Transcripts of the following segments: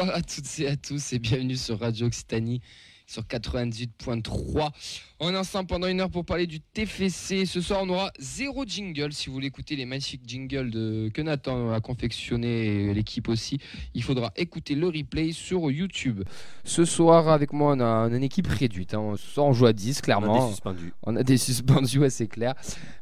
Bonsoir à toutes et à tous et bienvenue sur Radio Occitanie sur 98.3. On est ensemble pendant une heure pour parler du TFC. Ce soir, on aura zéro jingle. Si vous voulez écouter les magnifiques jingles de, que Nathan a confectionné l'équipe aussi, il faudra écouter le replay sur YouTube. Ce soir, avec moi, on a une équipe réduite. hein. Ce soir, on joue à 10, clairement. On a des suspendus. On a des suspendus, ouais, c'est clair.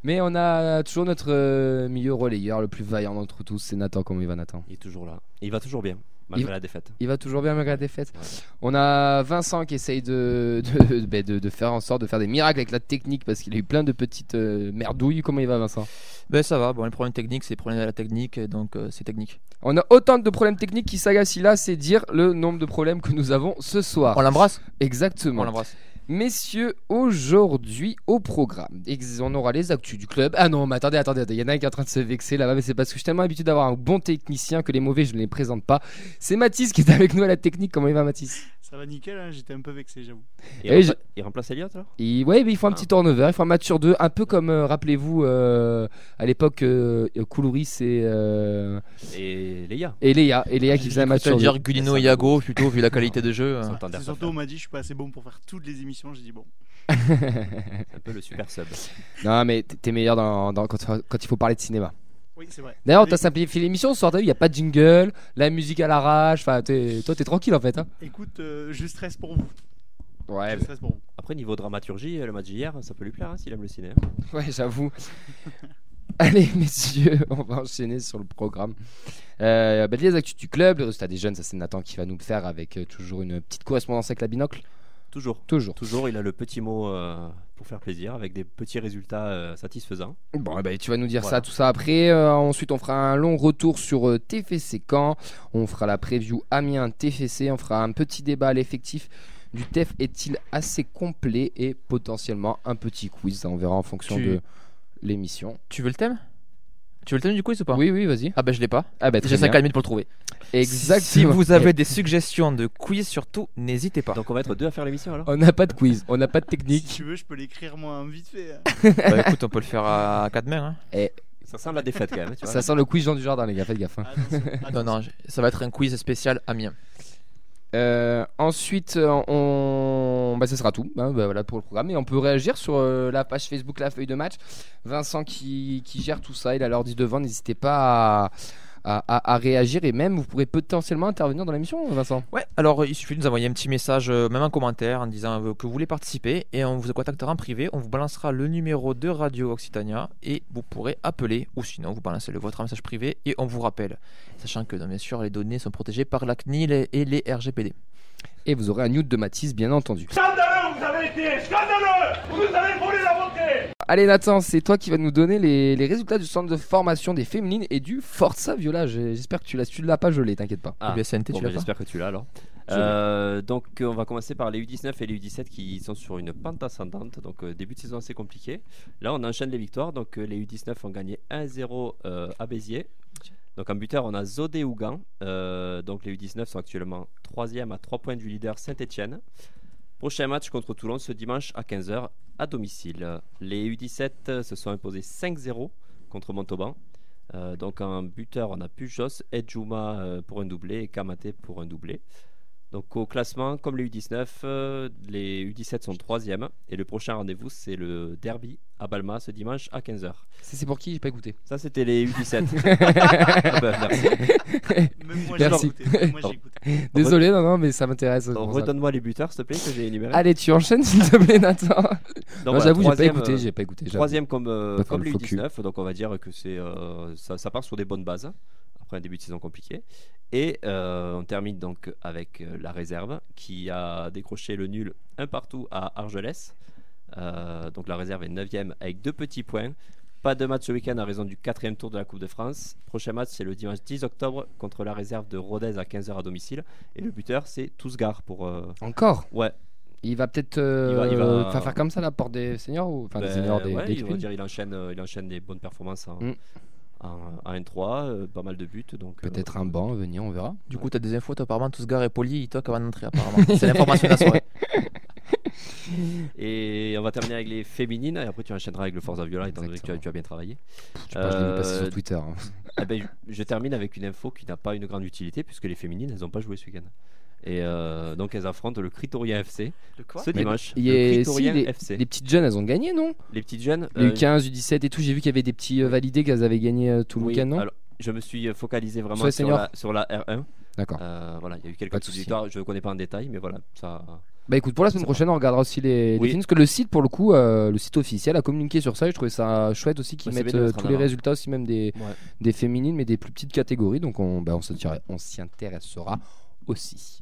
Mais on a toujours notre euh, milieu relayeur, le plus vaillant d'entre tous. C'est Nathan. Comment il va, Nathan? Il est toujours là. Il va toujours bien, malgré Il- la défaite. Il va toujours bien malgré la défaite. Ouais. On a Vincent qui essaye de, de, ben, de- de faire en sorte de faire des miracles avec la technique parce qu'il a eu plein de petites euh, merdouilles. Comment il va, Vincent? Ben ça va, bon les problèmes techniques c'est les problèmes de la technique, donc euh, c'est technique. On a autant de problèmes techniques qui s'agacent là, c'est dire le nombre de problèmes que nous avons ce soir. On l'embrasse? On Exactement. l'embrasse. Messieurs, aujourd'hui au programme, on aura les actus du club. Ah non, mais attendez, attendez, attendez, il y en a un qui est en train de se vexer là-bas, mais c'est parce que je suis tellement habitué d'avoir un bon technicien que les mauvais, je ne les présente pas. C'est Mathis qui est avec nous à la technique. Comment il va, Mathis? Ça va nickel, hein, j'étais un peu vexé, j'avoue. Il, Et rempla- je- il remplace Elliot alors? Et ouais, mais il faut un Ah. petit turnover, il faut un match sur deux, un peu comme, euh, rappelez-vous, euh, à l'époque, euh, Koulouris et, euh, Et Leia. et Léa, et Léa qui faisait un match sur veux deux. dire Gulino et Yago plutôt vu la qualité de jeu. Surtout, on m'a dit, je suis pas assez bon pour faire toutes les émissions. J'ai dit, bon, C'est un peu le super sub. Non, mais t'es meilleur dans, dans- quand, quand il faut parler de cinéma. oui, c'est vrai. D'ailleurs, t'as simplifié l'émission ce soir, t'as vu, il n'y a pas de jingle, la musique à l'arrache, enfin, toi t'es tranquille en fait. Hein Écoute, euh, je stresse pour vous. ouais, Je stresse pour vous. Après, niveau dramaturgie, le match d'hier, ça peut lui plaire hein, s'il aime le ciné. ouais j'avoue. Allez, messieurs, on va enchaîner sur le programme. Euh, bah, les actus du club, le résultat des jeunes, ça c'est Nathan qui va nous le faire avec euh, toujours une petite correspondance avec la binocle. Toujours. Toujours. Toujours, il a le petit mot euh, pour faire plaisir, avec des petits résultats euh, satisfaisants. Bon, eh ben, tu vas nous dire Voilà. ça, tout ça après. Euh, ensuite, on fera un long retour sur euh, TFC Caen. On fera la preview Amiens TFC. On fera un petit débat à l'effectif du TEF est-il assez complet et potentiellement un petit quiz? Ça, on verra en fonction Tu- de l'émission. Tu veux le thème? Tu veux le thème du quiz ou pas Oui, oui, vas-y. Ah ben je l'ai pas. Ah, bah, J'ai 5 bien. minutes pour le trouver. Exactement. Si vous avez des suggestions de quiz surtout, n'hésitez pas. Donc on va être deux à faire l'émission alors On n'a pas de quiz, on n'a pas de Si technique. tu veux, je peux l'écrire moi vite fait. hein. Bah, écoute, on peut le faire à 4 mains. hein. Ça sent la défaite quand même. Tu vois. Ça sent le quiz Jean du Jardin, les gars, faites gaffe. hein. Attention, Non, attention. non, ça va être un quiz spécial Amiens. Euh, ensuite, euh, on... bah, ce sera tout hein, bah, pour le programme. Et on peut réagir sur euh, la page Facebook, la feuille de match. Vincent qui, qui gère tout ça, il a l'ordi devant. N'hésitez pas à, à- à- à réagir et même vous pourrez potentiellement intervenir dans l'émission, Vincent. Ouais, alors il suffit de nous envoyer un petit message, euh, même un commentaire, en disant euh, que vous voulez participer et on vous contactera en privé. On vous balancera le numéro de Radio Occitania et vous pourrez appeler ou sinon vous balancez le vôtre en message privé et on vous rappelle. Sachant que bien sûr les données sont protégées par la CNIL et- les RGPD. Et vous aurez un nude de Matisse, bien entendu. Scandaleux, vous avez été Scandaleux Vous avez volé la Allez, Nathan, c'est toi qui vas nous donner les, les résultats du centre de formation des féminines et du Forza Viola. J'espère que tu l'as. Si tu l'as pas, je l'ai, t'inquiète pas. Ah, Le SNT, bon, tu bah, l'as pas J'espère que tu l'as alors. Euh, donc euh, on va commencer par les U19 et les U17 qui sont sur une pente ascendante. Donc euh, début de saison assez compliqué. Là on enchaîne les victoires. Donc euh, les U19 ont gagné 1-0 euh, à Béziers. Donc en buteur on a Zodé Ougan. Euh, donc les U19 sont actuellement 3 à 3 points du leader Saint-Etienne. Prochain match contre Toulon ce dimanche à 15h à domicile. Les U17 euh, se sont imposés 5-0 contre Montauban. Euh, donc en buteur, on a Pujos, Edjuma euh, pour un doublé et Kamate pour un doublé. Donc au classement, comme les U19, euh, les U17 sont 3 et le prochain rendez-vous c'est le derby à Balma ce dimanche à 15h. C'est c'est pour qui? J'ai pas écouté. Ça c'était les U17. Ah bah, merci. Même moi, j'ai Merci. écouté. Moi. Désolé, non, non, mais ça m'intéresse. Redonne-moi les buteurs s'il te plaît que j'ai énumérés. Allez, tu enchaînes s'il te plaît, Nathan. Voilà, j'avoue, j'ai pas troisième, écouté. euh, J'ai pas écouté. Troisième comme, euh, comme le les faux cul. U19, donc on va dire que c'est euh, ça, ça part sur des bonnes bases après un début de saison compliqué. Et euh, on termine donc avec euh, la réserve qui a décroché le nul un partout à Argelès. Euh, donc la réserve est 9ème avec deux petits points. Pas de match ce week-end à raison du quatrième tour de la Coupe de France. Prochain match c'est le dimanche 10 octobre contre la réserve de Rodez à 15h à domicile. Et le buteur c'est Tousgar pour... euh, Encore? Ouais, Il va peut-être euh, Il va- il va- faire faire comme ça la porte des seniors ou enfin des Ben, seniors des, ouais, des il, va dire, il, enchaîne, il enchaîne des bonnes performances en, Mm. En, en N3, euh, pas mal de buts. Donc, euh, Peut-être un banc venir, on verra. Du coup, t'as des infos, toi, apparemment, tous gars et poli, il toque avant d'entrer, apparemment. C'est l'information de la soirée. Et on va terminer avec les féminines et après tu enchaîneras avec le Forza Viola étant donné que tu as, tu as bien travaillé. Je sais pas, je l'ai vu passer Euh, sur Twitter. hein. Eh ben, je je termine avec une info qui n'a pas une grande utilité puisque les féminines, elles n'ont pas joué ce week-end. Et euh, donc elles affrontent le Critorien FC De quoi ce dimanche. il y Le si, les, FC. les petites jeunes, elles ont gagné, non? Les petites jeunes. Les euh, U15, U17 et tout, j'ai vu qu'il y avait des petits euh, validés qu'elles avaient gagné euh, tout le oui, week-end, non? alors, je me suis focalisé vraiment Sur la, sur la R1. D'accord. Euh, voilà, il y a eu quelques petites victoires. Je ne connais pas en détail, mais voilà, ça. Bah écoute, pour la semaine prochaine, on regardera aussi les, les Oui. films, parce que le site, pour le coup, euh, le site officiel a communiqué sur ça, et je trouvais ça chouette aussi qu'ils Ouais, mettent euh, tous les avant. résultats, aussi même des, Ouais. des féminines, mais des plus petites catégories, donc on, bah, on s'y intéresse- on s'y intéressera aussi.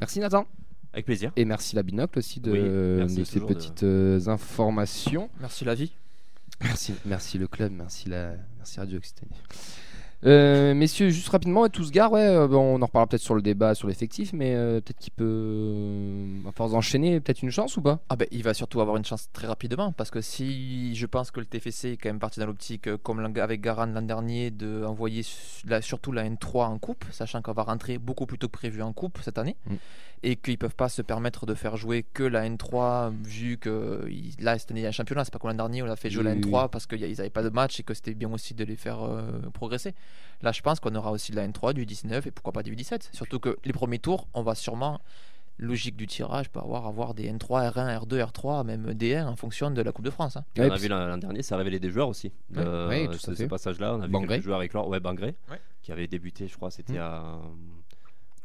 Merci Nathan, Avec plaisir. et merci la binocle aussi de, Oui, merci de ces de- petites euh, informations. Merci la vie. Merci, merci le club, merci la, merci Radio Occitanie. Euh, messieurs, juste rapidement, et tous gars, ouais, euh, on en reparlera peut-être sur le débat sur l'effectif, mais euh, peut-être qu'il peut, à force d'enchaîner, peut-être une chance ou pas? Ah ben, il va surtout avoir une chance très rapidement parce que si je pense que le TFC est quand même parti dans l'optique, comme avec Garan l'an dernier, de envoyer su- la- surtout la N3 en coupe, sachant qu'on va rentrer beaucoup plus tôt que prévu en coupe cette année, Mm. Et qu'ils peuvent pas se permettre de faire jouer que la N3 vu que là cette année il y a un championnat, c'est pas comme l'an dernier où on a fait jouer Oui, la oui, N3 parce qu'ils n'avaient pas de match et que c'était bien aussi de les faire euh, progresser. Là je pense qu'on aura aussi de la N3, du 19 et pourquoi pas du 17. Surtout que les premiers tours, on va sûrement logique du tirage peut avoir avoir des N3, R1, R2, R3, même D1 en fonction de la Coupe de France. hein. on a vu l'an dernier, ça a révélé des joueurs aussi. Ouais, de- ouais, tout ce, ce passage-là, on a vu Bangré. quelques joueurs éclore. Ouais, Bangré, Ouais. qui avait débuté, je crois, c'était Hmm. à.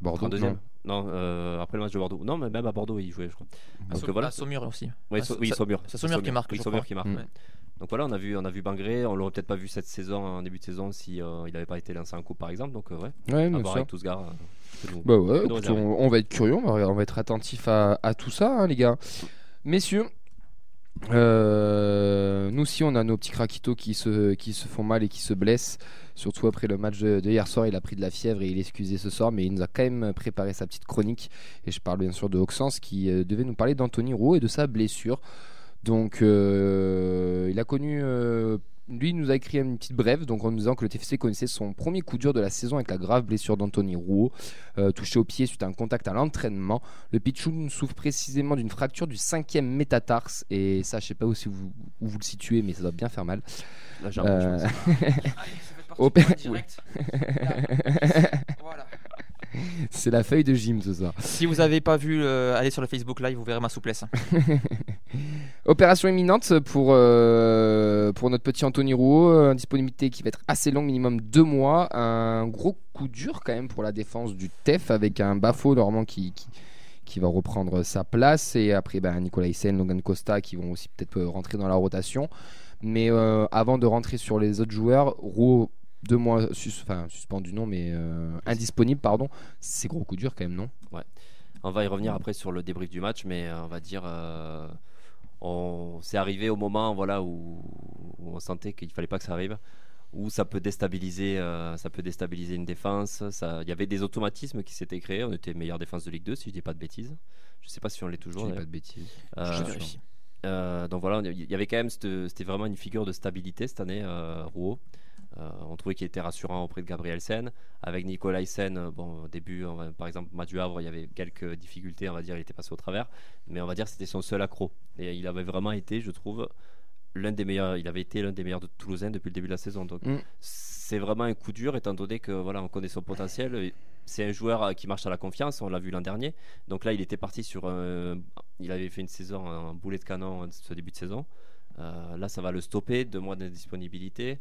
Bordeaux, 32e. Non. Euh, après le match de Bordeaux. Non, mais même à Bordeaux, il jouait, je crois. À Donc Sau- voilà. à Saumur aussi. Ouais, so- ça- oui, Saumur. c'est Saumur qui marque, Oui, je Saumur crois. qui marque. Ouais. Donc voilà, on a vu, on a vu Bangré. On l'aurait peut-être pas vu cette saison, en début de saison, si euh, il n'avait pas été lancé en coupe, par exemple. Donc euh, ouais, Ouais, à voir avec tous gars. Bah ouais, écoute, on, on va être curieux, on va, on va être attentif à, à tout ça, hein, les gars. Messieurs, euh, nous aussi, on a nos petits craquitos qui se, qui se font mal et qui se blessent. Surtout après le match de, de hier soir, il a pris de la fièvre et il est excusé ce soir, mais il nous a quand même préparé sa petite chronique. Et je parle bien sûr de Auxence qui euh, devait nous parler d'Anthony Roux et de sa blessure. Donc, euh, il a connu. Lui, il nous a écrit une petite brève, donc en nous disant que le TFC connaissait son premier coup dur de la saison avec la grave blessure d'Anthony Rouault, euh, touché au pied suite à un contact à l'entraînement. Le Pichoun souffre précisément d'une fracture du cinquième métatarse, et ça, je sais pas où, si vous, où vous le situez, mais ça doit bien faire mal. Là, j'ai Euh, un peu de chance. C'est la feuille de gym ce soir. Si vous n'avez pas vu, euh, allez sur le Facebook Live, vous verrez ma souplesse. Opération imminente pour, euh, pour notre petit Anthony Rouault. euh, disponibilité qui va être assez longue, minimum deux mois. Un gros coup dur quand même pour la défense du TEF avec un Bafo normalement qui, qui, qui va reprendre sa place. Et après, ben, Nicolas Hyssen, Logan Costa qui vont aussi peut-être rentrer dans la rotation. Mais euh, avant de rentrer sur les autres joueurs, Rouault, deux mois sus- enfin, suspendu, non, mais euh, indisponible, pardon. C'est gros coup dur quand même, non? On va y revenir après sur le débrief du match, mais euh, on va dire, euh, on c'est arrivé au moment voilà où, où on sentait qu'il fallait pas que ça arrive, où ça peut déstabiliser, euh, ça peut déstabiliser une défense. Ça, il y avait des automatismes qui s'étaient créés. On était meilleure défense de Ligue 2, si je dis pas de bêtises. Je sais pas si on l'est Je toujours. dis pas de bêtises. Je donc voilà, il y avait quand même, c'était vraiment une figure de stabilité cette année, Rouault. Euh, on trouvait qu'il était rassurant auprès de Gabriel Sen. Avec Nicolas Sen, euh, bon, au début, on va- par exemple, match du Havre, il y avait quelques difficultés, on va dire, il était passé au travers. Mais on va dire que c'était son seul accro. Et il avait vraiment été, je trouve, l'un des meilleurs. Il avait été l'un des meilleurs de Toulousain depuis le début de la saison. Donc Mm. c'est vraiment un coup dur, étant donné que voilà, on connaît son potentiel. C'est un joueur euh, qui marche à la confiance, on l'a vu l'an dernier. Donc là, il était parti sur un. Il avait fait une saison en boulet de canon ce début de saison. Euh, là, ça va le stopper, deux mois d'indisponibilité.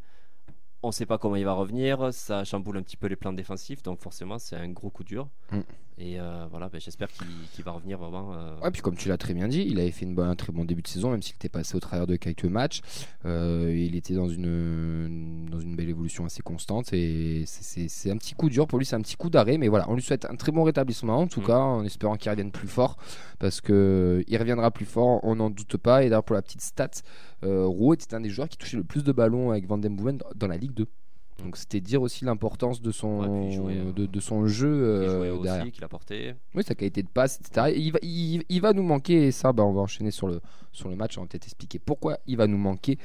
On ne sait pas comment il va revenir, ça chamboule un petit peu les plans défensifs, donc forcément c'est un gros coup dur. Mm. Et euh, voilà, ben, j'espère qu'il va revenir vraiment. euh, Ouais, puis comme tu l'as très bien dit, il avait fait une bonne- un très bon début de saison, même s'il était passé au travers de quelques matchs. Euh, il était dans une, dans une belle évolution assez constante et c'est- un petit coup dur pour lui, c'est un petit coup d'arrêt. Mais voilà, on lui souhaite un très bon rétablissement, en tout Mm. cas, en espérant qu'il revienne plus fort, parce que il reviendra plus fort, on n'en doute pas. Et d'ailleurs, pour la petite stat, euh, Rouault était un des joueurs qui touchait le plus de ballons avec Van Den dans la Ligue 2. Donc c'était dire aussi l'importance de son, Ouais, euh, de, de son jeu qu'il euh, derrière. qu'il a porté. Oui, sa qualité de passe, etc. Et Il va, il, il va nous manquer, et ça, bah, on va enchaîner sur le, sur le match. On va peut-être expliquer pourquoi il va nous manquer,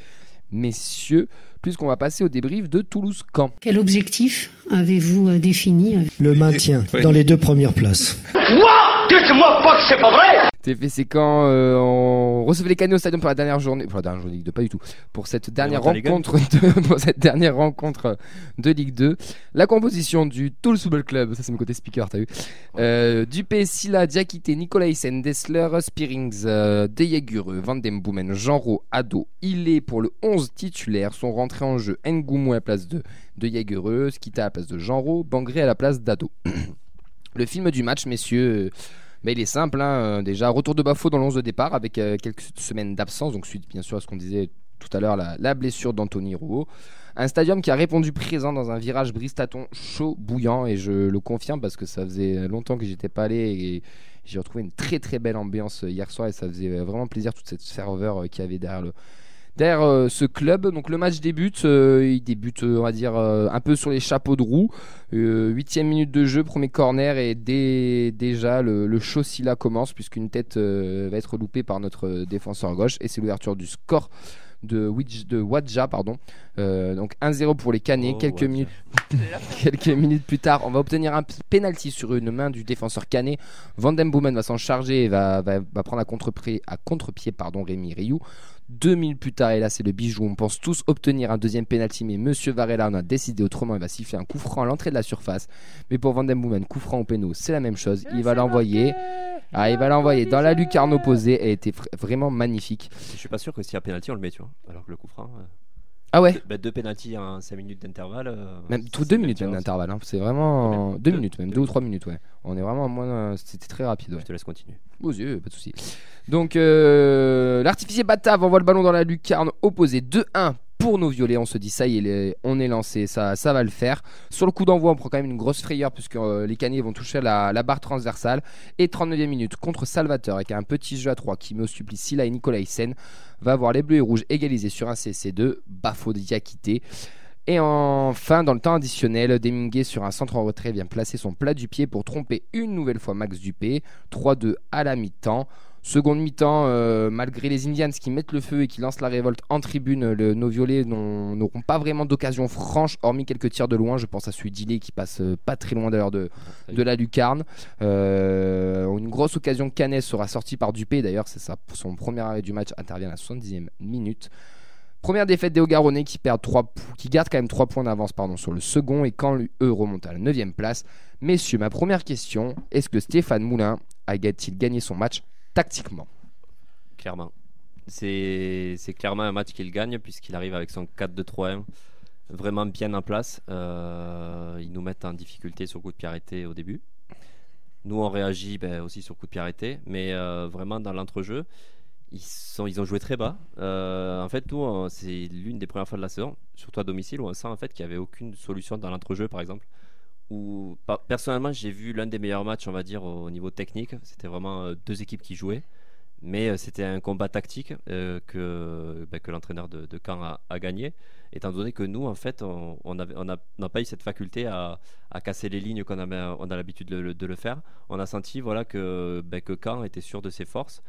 messieurs, puisqu'on va passer au débrief de Toulouse-Camp. Quel objectif avez-vous euh, défini Le maintien dans les deux premières places. TFC Caen, euh, on recevait les Canets au stadium pour la dernière journée, pour la dernière journée de Ligue 2, pas du tout, pour cette dernière rencontre, de, pour cette dernière rencontre de Ligue 2. La composition du Toul Football Club, ça c'est mon côté speaker, t'as vu. Euh, Dupé, Silla, Diakité, Nicolaisen, Dessler, Spearings, euh, Deyagure, Van Den Boomen, Genro, Ado, Ilé pour le 11 titulaire sont rentrés en jeu. Ngoumou à la place de, de Skita à la place de Genro, Bangré à la place d'Ado. le film du match, messieurs, euh, bah, il est simple. hein, euh, déjà, retour de Bafo dans l'11 de départ avec euh, quelques semaines d'absence, donc suite bien sûr à ce qu'on disait tout à l'heure, la, la blessure d'Anthony Rouault. Un stadium qui a répondu présent dans un virage Bristaton chaud, bouillant, et je le confirme parce que ça faisait longtemps que j'étais pas allé et j'ai retrouvé une très très belle ambiance hier soir et ça faisait vraiment plaisir toute cette ferveur euh, qu'il y avait derrière le, derrière euh, ce club. Donc le match débute, euh, il débute euh, on va dire un peu sur les chapeaux de roue. Huitième minute de jeu, premier corner et dès, déjà le, le show là commence puisqu'une tête va être loupée par notre défenseur gauche et c'est l'ouverture du score de, de Wadja. Pardon. Euh, donc 1-0 pour les Canets. Oh, quelques, minutes, quelques minutes plus tard, on va obtenir un penalty sur une main du défenseur Canet. Van Den Boomen va s'en charger et va, va, va prendre à contre-pied à contre-pied, pardon, Rémi Rioux. Deux minutes plus tard, et là c'est le bijou, on pense tous obtenir un deuxième penalty, mais Monsieur Varela en a décidé autrement, il va siffler un coup franc à l'entrée de la surface. Mais pour Van coup franc au péno, c'est la même chose, il va l'envoyer. Ah, il va l'envoyer dans la lucarne opposée, elle était vra- vraiment magnifique. Je suis pas sûr que s'il y a penalty, on le met, tu vois. Alors que le coup franc. euh, Ah ouais bah, deux penalty en 5 minutes d'intervalle. euh, Même tout c'est deux une minutes même différence. d'intervalle, hein. c'est vraiment deux, Deux- minutes même, deux deux ou trois minutes, ouais. On est vraiment à moins, c'était très rapide, ouais. Je te laisse continuer. Aux yeux, pas de souci. Donc, euh, l'artificier Batave envoie le ballon dans la lucarne opposée 2-1 pour nos violets. On se dit, ça y est, on est lancé, ça, va le faire. Sur le coup d'envoi, on prend quand même une grosse frayeur puisque euh, les caniers vont toucher la, barre transversale. Et 39e minute contre Salvateur avec un petit jeu à 3 qui me supplie Silla et Nicolas Hyssen va voir les bleus et rouges égaliser sur un CC2. Bafo de Diakité. Et enfin, dans le temps additionnel, Deminguet sur un centre en retrait vient placer son plat du pied pour tromper une nouvelle fois Max Dupé. 3-2 à la mi-temps. Seconde mi-temps, euh, malgré les Indians qui mettent le feu et qui lancent la révolte en tribune, le- nos violets n'auront pas vraiment d'occasion franche, hormis quelques tirs de loin. Je pense à celui d'Ilé qui passe euh, pas très loin d'ailleurs de, de la lucarne. Euh, une grosse occasion Canet sera sortie par Dupé. D'ailleurs, c'est ça, son premier arrêt du match intervient à la 70e minute. Première défaite des Hauts-Garonnais qui, perdent qui gardent quand même 3 points d'avance pardon, sur le second et quand eux remontent à la 9 place. Messieurs, ma première question est-ce que Stéphane Moulin a-t-il gagné son match tactiquement Clairement. C'est clairement un match qu'il gagne puisqu'il arrive avec son 4-2-3-1 vraiment bien en place. Euh, ils nous mettent en difficulté sur coup de pied arrêté au début. Nous, on réagit ben, aussi sur coup de pied arrêté, mais euh, vraiment dans l'entrejeu, ils, ils ont joué très bas. Euh, en fait, nous, c'est l'une des premières fois de la saison, surtout à domicile, où on sent en fait qu'il n'y avait aucune solution dans l'entrejeu, par exemple. Où, personnellement, j'ai vu l'un des meilleurs matchs, on va dire, au niveau technique. C'était vraiment euh, deux équipes qui jouaient. Mais euh, c'était un combat tactique euh, que, bah, que l'entraîneur de, Caen a, gagné, étant donné que nous, en fait, on n'a pas eu cette faculté à, casser les lignes qu'on a l'habitude de, le- faire. On a senti voilà, que, bah, Caen était sûr de ses forces.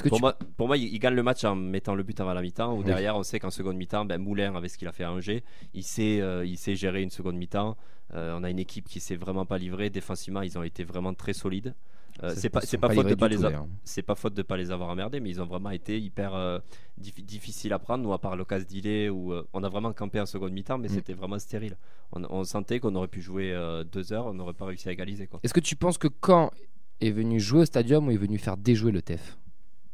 Que pour, tu- moi, pour moi, il, il gagne le match en mettant le but avant la mi-temps, ou Oui. derrière, on sait qu'en seconde mi-temps, ben, Moulin, avec ce qu'il a fait à Angers, il sait, euh, il sait gérer une seconde mi-temps. Euh, on a une équipe qui s'est vraiment pas livrée. Défensivement, ils ont été vraiment très solides. Euh, c'est pas, faute de pas les a- c'est pas faute de pas les avoir emmerdés, mais ils ont vraiment été hyper euh, dif- difficiles à prendre. Nous, à part l'occasion d'Ilé, où on a vraiment campé en seconde mi-temps, mais Mm. c'était vraiment stérile. On, on sentait qu'on aurait pu jouer deux heures, on n'aurait pas réussi à égaliser. Est-ce que tu penses que quand est venu jouer au stadium ou est venu faire déjouer le TEF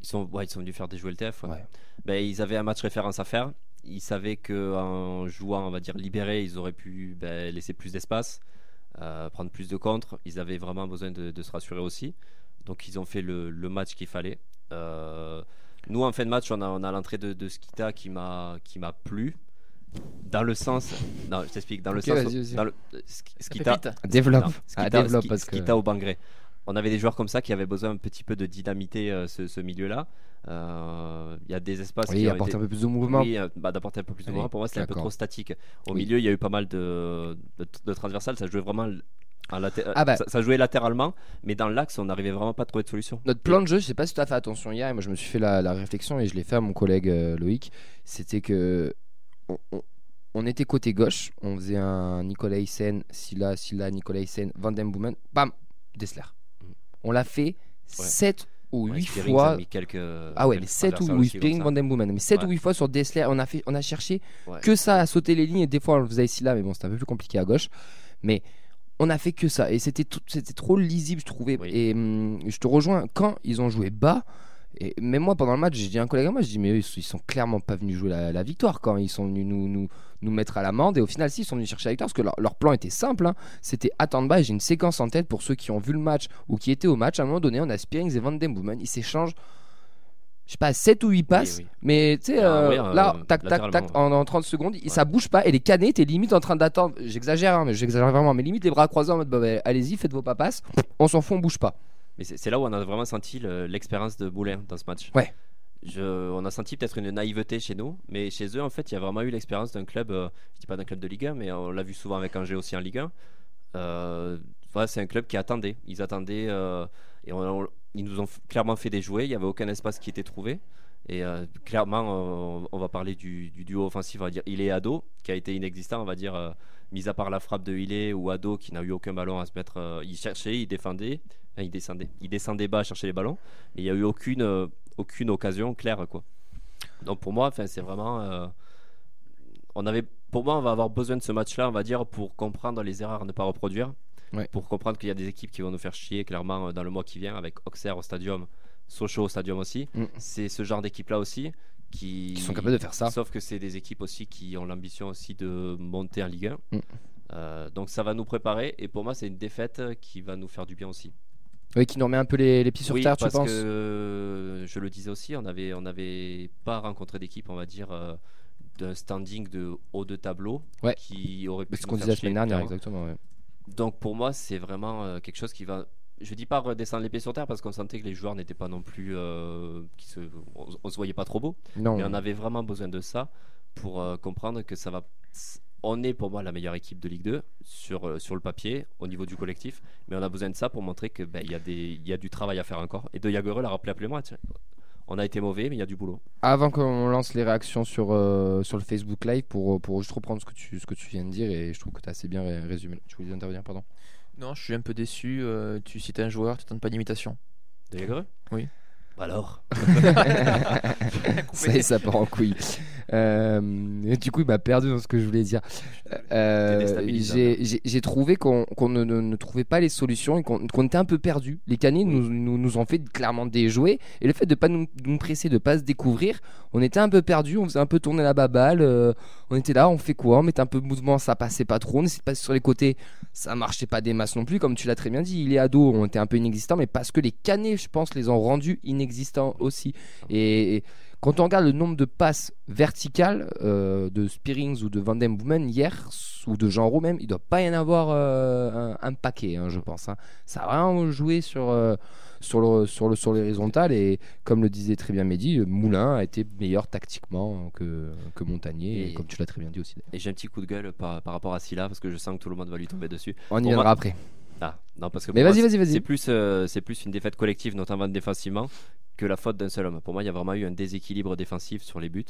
Ils sont, ouais, ils sont venus faire déjouer le TF. ouais. Ouais. Ben, ils avaient un match référence à faire. Ils savaient qu'en jouant, on va dire, libéré, ils auraient pu ben, laisser plus d'espace, euh, prendre plus de contre. Ils avaient vraiment besoin de, de se rassurer aussi. Donc, ils ont fait le, le match qu'il fallait. Euh, nous, en fin de match, on a, on a l'entrée de, de Skita qui m'a qui m'a plu. Dans le sens. Non, je t'explique. Dans le sens. Dans le, Sk- Skita, Développe. non, Ah, Skita, développe Ski- parce que. Skita au Bangré. On avait des joueurs comme ça qui avaient besoin un petit peu de dynamiter euh, ce, ce milieu-là. Euh, Il y a des espaces Oui, qui été- un peu plus de mouvement. oui, euh, bah, d'apporter un peu plus de Oui, mouvement. Pour moi, c'était un peu trop statique. Au Oui. milieu, il y a eu pas mal de, de, de transversales. Ça jouait vraiment Ah bah. ça, ça jouait latéralement, mais dans l'axe, on n'arrivait vraiment pas à trouver de solution. Notre plan de jeu, je sais pas si tu as fait attention hier, et moi je me suis fait la, la réflexion et je l'ai fait à mon collègue euh, Loïc, c'était que on, on- on était côté gauche, on faisait un Nicolas Hyssen, Silla, Silla, Nicolas Hyssen, Van Den Boomen, bam, Dessler. On l'a fait 7 ou Ouais, 8 Spearing, ça a fois. quelques, Ah ouais, mais quelques 7 adversaires ou aussi Spearing. Mais 7 Ouais. ou 8 fois sur Dessler, on a, fait, on a cherché que ça à sauter les lignes. Et des fois, on le faisait ici là, mais bon, c'était un peu plus compliqué à gauche. Mais on a fait que ça. Et c'était trop lisible, je trouvais. Oui. Et hum, je te rejoins, quand ils ont joué bas. Et même moi, pendant le match, j'ai dit à un collègue à moi, je dis, mais eux, ils sont clairement pas venus jouer la, la victoire quand ils sont venus nous, nous, nous mettre à l'amende. Et au final, si, ils sont venus chercher la victoire parce que leur, leur plan était simple. hein. C'était attendre bas. Et j'ai une séquence en tête pour ceux qui ont vu le match ou qui étaient au match. À un moment donné, on a Spearings et Van Den Boomen. Ils s'échangent, je sais pas, 7 ou 8 passes. oui. Mais tu sais, Ah, euh, oui, euh, là, tac, tac, tac, en, en 30 secondes, ça bouge pas. Et les canets, t'es limite en train d'attendre. J'exagère, hein, mais j'exagère vraiment. Mais limite les bras croisés en mode, bah, bah, allez-y, faites vos papasses. On s'en fout, on bouge pas. Mais c'est là où on a vraiment senti le- l'expérience de Boulin dans ce match. Ouais. On a senti peut-être une naïveté chez nous, mais chez eux, en fait, il y a vraiment eu l'expérience d'un club, euh, je dis pas d'un club de Ligue 1, mais on l'a vu souvent avec Angers aussi en Ligue 1. Euh, c'est un club qui attendait. Ils attendaient euh, et ils nous ont clairement fait des jouets. Il n'y avait aucun espace qui était trouvé. Et euh, clairement, on, va parler du, du duo offensif, on va dire il est Ado, qui a été inexistant, on va dire, mis à part la frappe de Ilé ou Ado qui n'a eu aucun ballon à se mettre. il cherchait, il défendait, il descendait, il descendait bas à chercher les ballons, mais il n'y a eu aucune, aucune occasion claire, quoi. Donc pour moi, c'est vraiment. euh, on avait, pour moi, on va avoir besoin de ce match-là, on va dire, pour comprendre les erreurs à ne pas reproduire, Ouais. pour comprendre qu'il y a des équipes qui vont nous faire chier clairement euh, dans le mois qui vient, avec Auxerre au stadium, Sochaux au stadium aussi. Mm. C'est ce genre d'équipe-là aussi qui, Qui sont capables de faire ça. Sauf que c'est des équipes aussi qui ont l'ambition aussi de monter en Ligue 1. Mm. Euh, donc ça va nous préparer et pour moi c'est une défaite qui va nous faire du bien aussi. Oui, qui nous remet un peu les, les pieds sur oui, terre, tu parce penses que euh, je le disais aussi, on avait on n'avait pas rencontré d'équipe, on va dire euh, d'un standing de haut de tableau Ouais. qui aurait pu ce qu'on disait la semaine dernière, exactement. ouais. Donc pour moi, c'est vraiment euh, quelque chose qui va. Je dis pas redescendre les pieds sur terre parce qu'on sentait que les joueurs n'étaient pas non plus. euh, qui se... on, on se voyait pas trop beau. Non, Mais on avait vraiment besoin de ça pour comprendre que ça va. On est pour moi la meilleure équipe de Ligue 2 sur, euh, sur le papier, au niveau du collectif. Mais on a besoin de ça pour montrer qu'il ben, il y, a des- il y a du travail à faire encore. Et De Jagereux l'a rappelé après le match. On a été mauvais, mais il y a du boulot. Avant qu'on lance les réactions sur, euh, sur le Facebook Live, pour, pour juste reprendre ce que, tu, ce que tu viens de dire, et je trouve que tu as assez bien ré- résumé. Tu voulais intervenir, pardon? Non, je suis un peu déçu. euh, tu cites un joueur, tu tentes pas d'imitation. De Jagereux Oui. Bah alors Ça ça part en couille. Euh, et du coup, il m'a perdu dans ce que je voulais dire. Euh, j'ai trouvé qu'on ne, ne- ne trouvait pas les solutions et qu'on était un peu perdu. Les canets nous, nous, nous ont fait clairement déjouer. Et le fait de pas nous, nous presser, de pas se découvrir, on était un peu perdu. On faisait un peu tourner la baballe. euh, on était là, on fait quoi? On mettait un peu de mouvement, ça passait pas trop. On essayait de passer sur les côtés, ça marchait pas des masses non plus. Comme tu l'as très bien dit, il est ado, on était un peu inexistant, mais parce que les canets, je pense, les ont rendus inexistants aussi. Et, et quand on regarde le nombre de passes verticales euh, de Spearings ou de Van Den Boomen hier, ou de Jean même, il doit pas y en avoir euh, un, un paquet, hein, je pense. hein. Ça a vraiment joué sur, euh, sur, le, sur, le, sur l'horizontale. Et comme le disait très bien Mehdi, Moulin a été meilleur tactiquement que, que Montagnier, et, Et- comme tu l'as très bien dit aussi. Et j'ai un petit coup de gueule par, par rapport à Silla parce que je sens que tout le monde va lui tomber dessus. On y viendra moi- après. Ah, non, parce que Mais vas-y, vas-y, vas-y. C'est plus, euh, c'est plus une défaite collective, notamment défensivement, que la faute d'un seul homme. Pour moi, il y a vraiment eu un déséquilibre défensif sur les buts.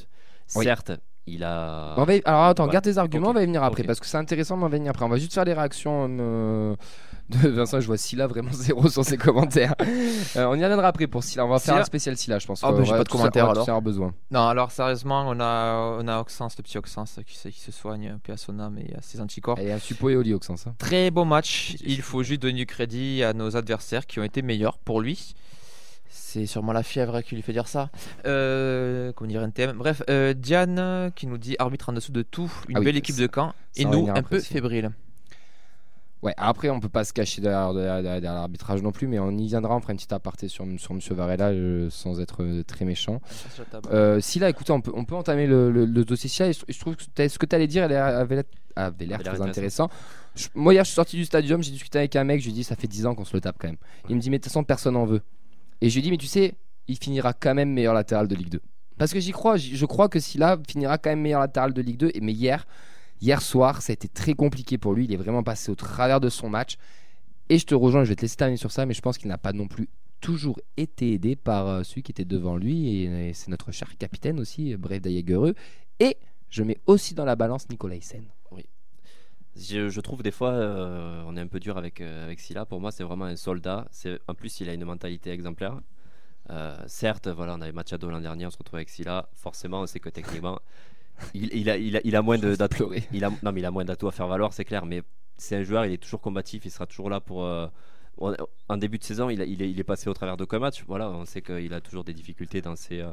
Oui. Certes, il a. On va y- Alors attends, Ouais. garde tes arguments, on va y venir après parce que c'est intéressant, mais on va y venir après. On va juste faire les réactions euh, de Vincent. Je vois Silla vraiment zéro sur ses commentaires. Euh, on y reviendra après pour Silla. On va faire un spécial Silla, je pense. Ah, bah, On j'ai pas de commentaires, alors. avoir besoin. Non, alors sérieusement, on a, on a Oxens, le petit Oxens qui, se- qui se soigne, paix à son âme et à ses anticorps. Et un suppo et Oli Oxens, hein. Très beau match. Il faut juste donner du crédit à nos adversaires qui ont été meilleurs pour lui. C'est sûrement la fièvre qui lui fait dire ça. Euh, comment dire NTM Bref, euh, Diane qui nous dit arbitre en dessous de tout, une Ah oui, belle équipe ça- de camp et nous un peu fébriles. Ouais, après, on peut pas se cacher derrière, derrière- derrière- derrière l'arbitrage non plus, mais on y viendra. On fera une petite aparté sur, sur Monsieur Varela euh, sans être très méchant. Euh, Silla, écoutez, on peut, on peut entamer le, le- le dossier et Je, je trouve que ce que tu allais dire elle avait l'air avait l'air Avait l'air très intéressant. Je- moi, hier, je suis sorti du stadium, j'ai discuté avec un mec, je lui ai dit, ça fait 10 ans qu'on se le tape quand même. Il me dit, mais de toute façon, personne en veut. Et je lui ai dit, mais tu sais, il finira quand même meilleur latéral de Ligue 2. Parce que j'y crois, je crois que Silla finira quand même meilleur latéral de Ligue 2. Et, mais hier, hier soir, ça a été très compliqué pour lui. Il est vraiment passé au travers de son match. Et je te rejoins, je vais te laisser terminer sur ça, mais je pense qu'il n'a pas non plus toujours été aidé par euh, celui qui était devant lui. Et, c'est notre cher capitaine aussi, Bref Dayegereux. Et je mets aussi dans la balance Nicolas Hyssen. Je, je trouve des fois, euh, on est un peu dur avec, euh, avec Silla. Pour moi, c'est vraiment un soldat. C'est- En plus, il a une mentalité exemplaire. Euh, certes, voilà, on avait Machado l'an dernier, on se retrouve avec Silla. Forcément, on sait que techniquement, il, il a, il, a, il a moins d'atouts. pleurer. Il a, non, mais il a moins d'atouts à faire valoir, c'est clair. Mais c'est un joueur, il est toujours combatif, il sera toujours là pour. euh, en début de saison, il, a- il, est, il est passé au travers de match. Voilà, on sait qu'il a toujours des difficultés dans ses.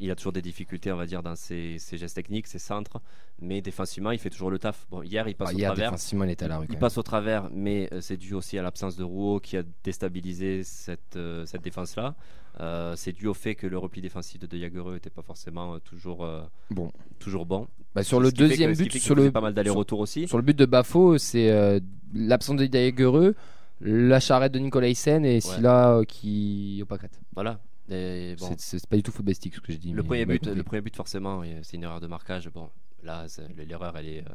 Il a toujours des difficultés, on va dire, dans ses, ses gestes techniques, ses centres, mais défensivement, il fait toujours le taf. Bon, hier, il passe Ah, au hier, travers. défensivement, il était à la rue. Il passe au travers, mais euh, c'est dû aussi à l'absence de Rouault qui a déstabilisé cette, euh, cette défense-là. Euh, c'est dû au fait que le repli défensif de De Jagereux n'était pas forcément toujours, Bon. toujours bon. Bah, sur Ce le que- deuxième qui but, sur le, pas mal d'allers-retours aussi. sur le but de Bafo, c'est l'absence de Daegereux, la charrette de Nicolas Hyssen et Silla qui au pâquerette. Voilà. Bon, C'est- pas du tout footballistique ce que je dis. le, premier but, le premier but, forcément, c'est une erreur de marquage. Bon, là, l'erreur, elle est, euh,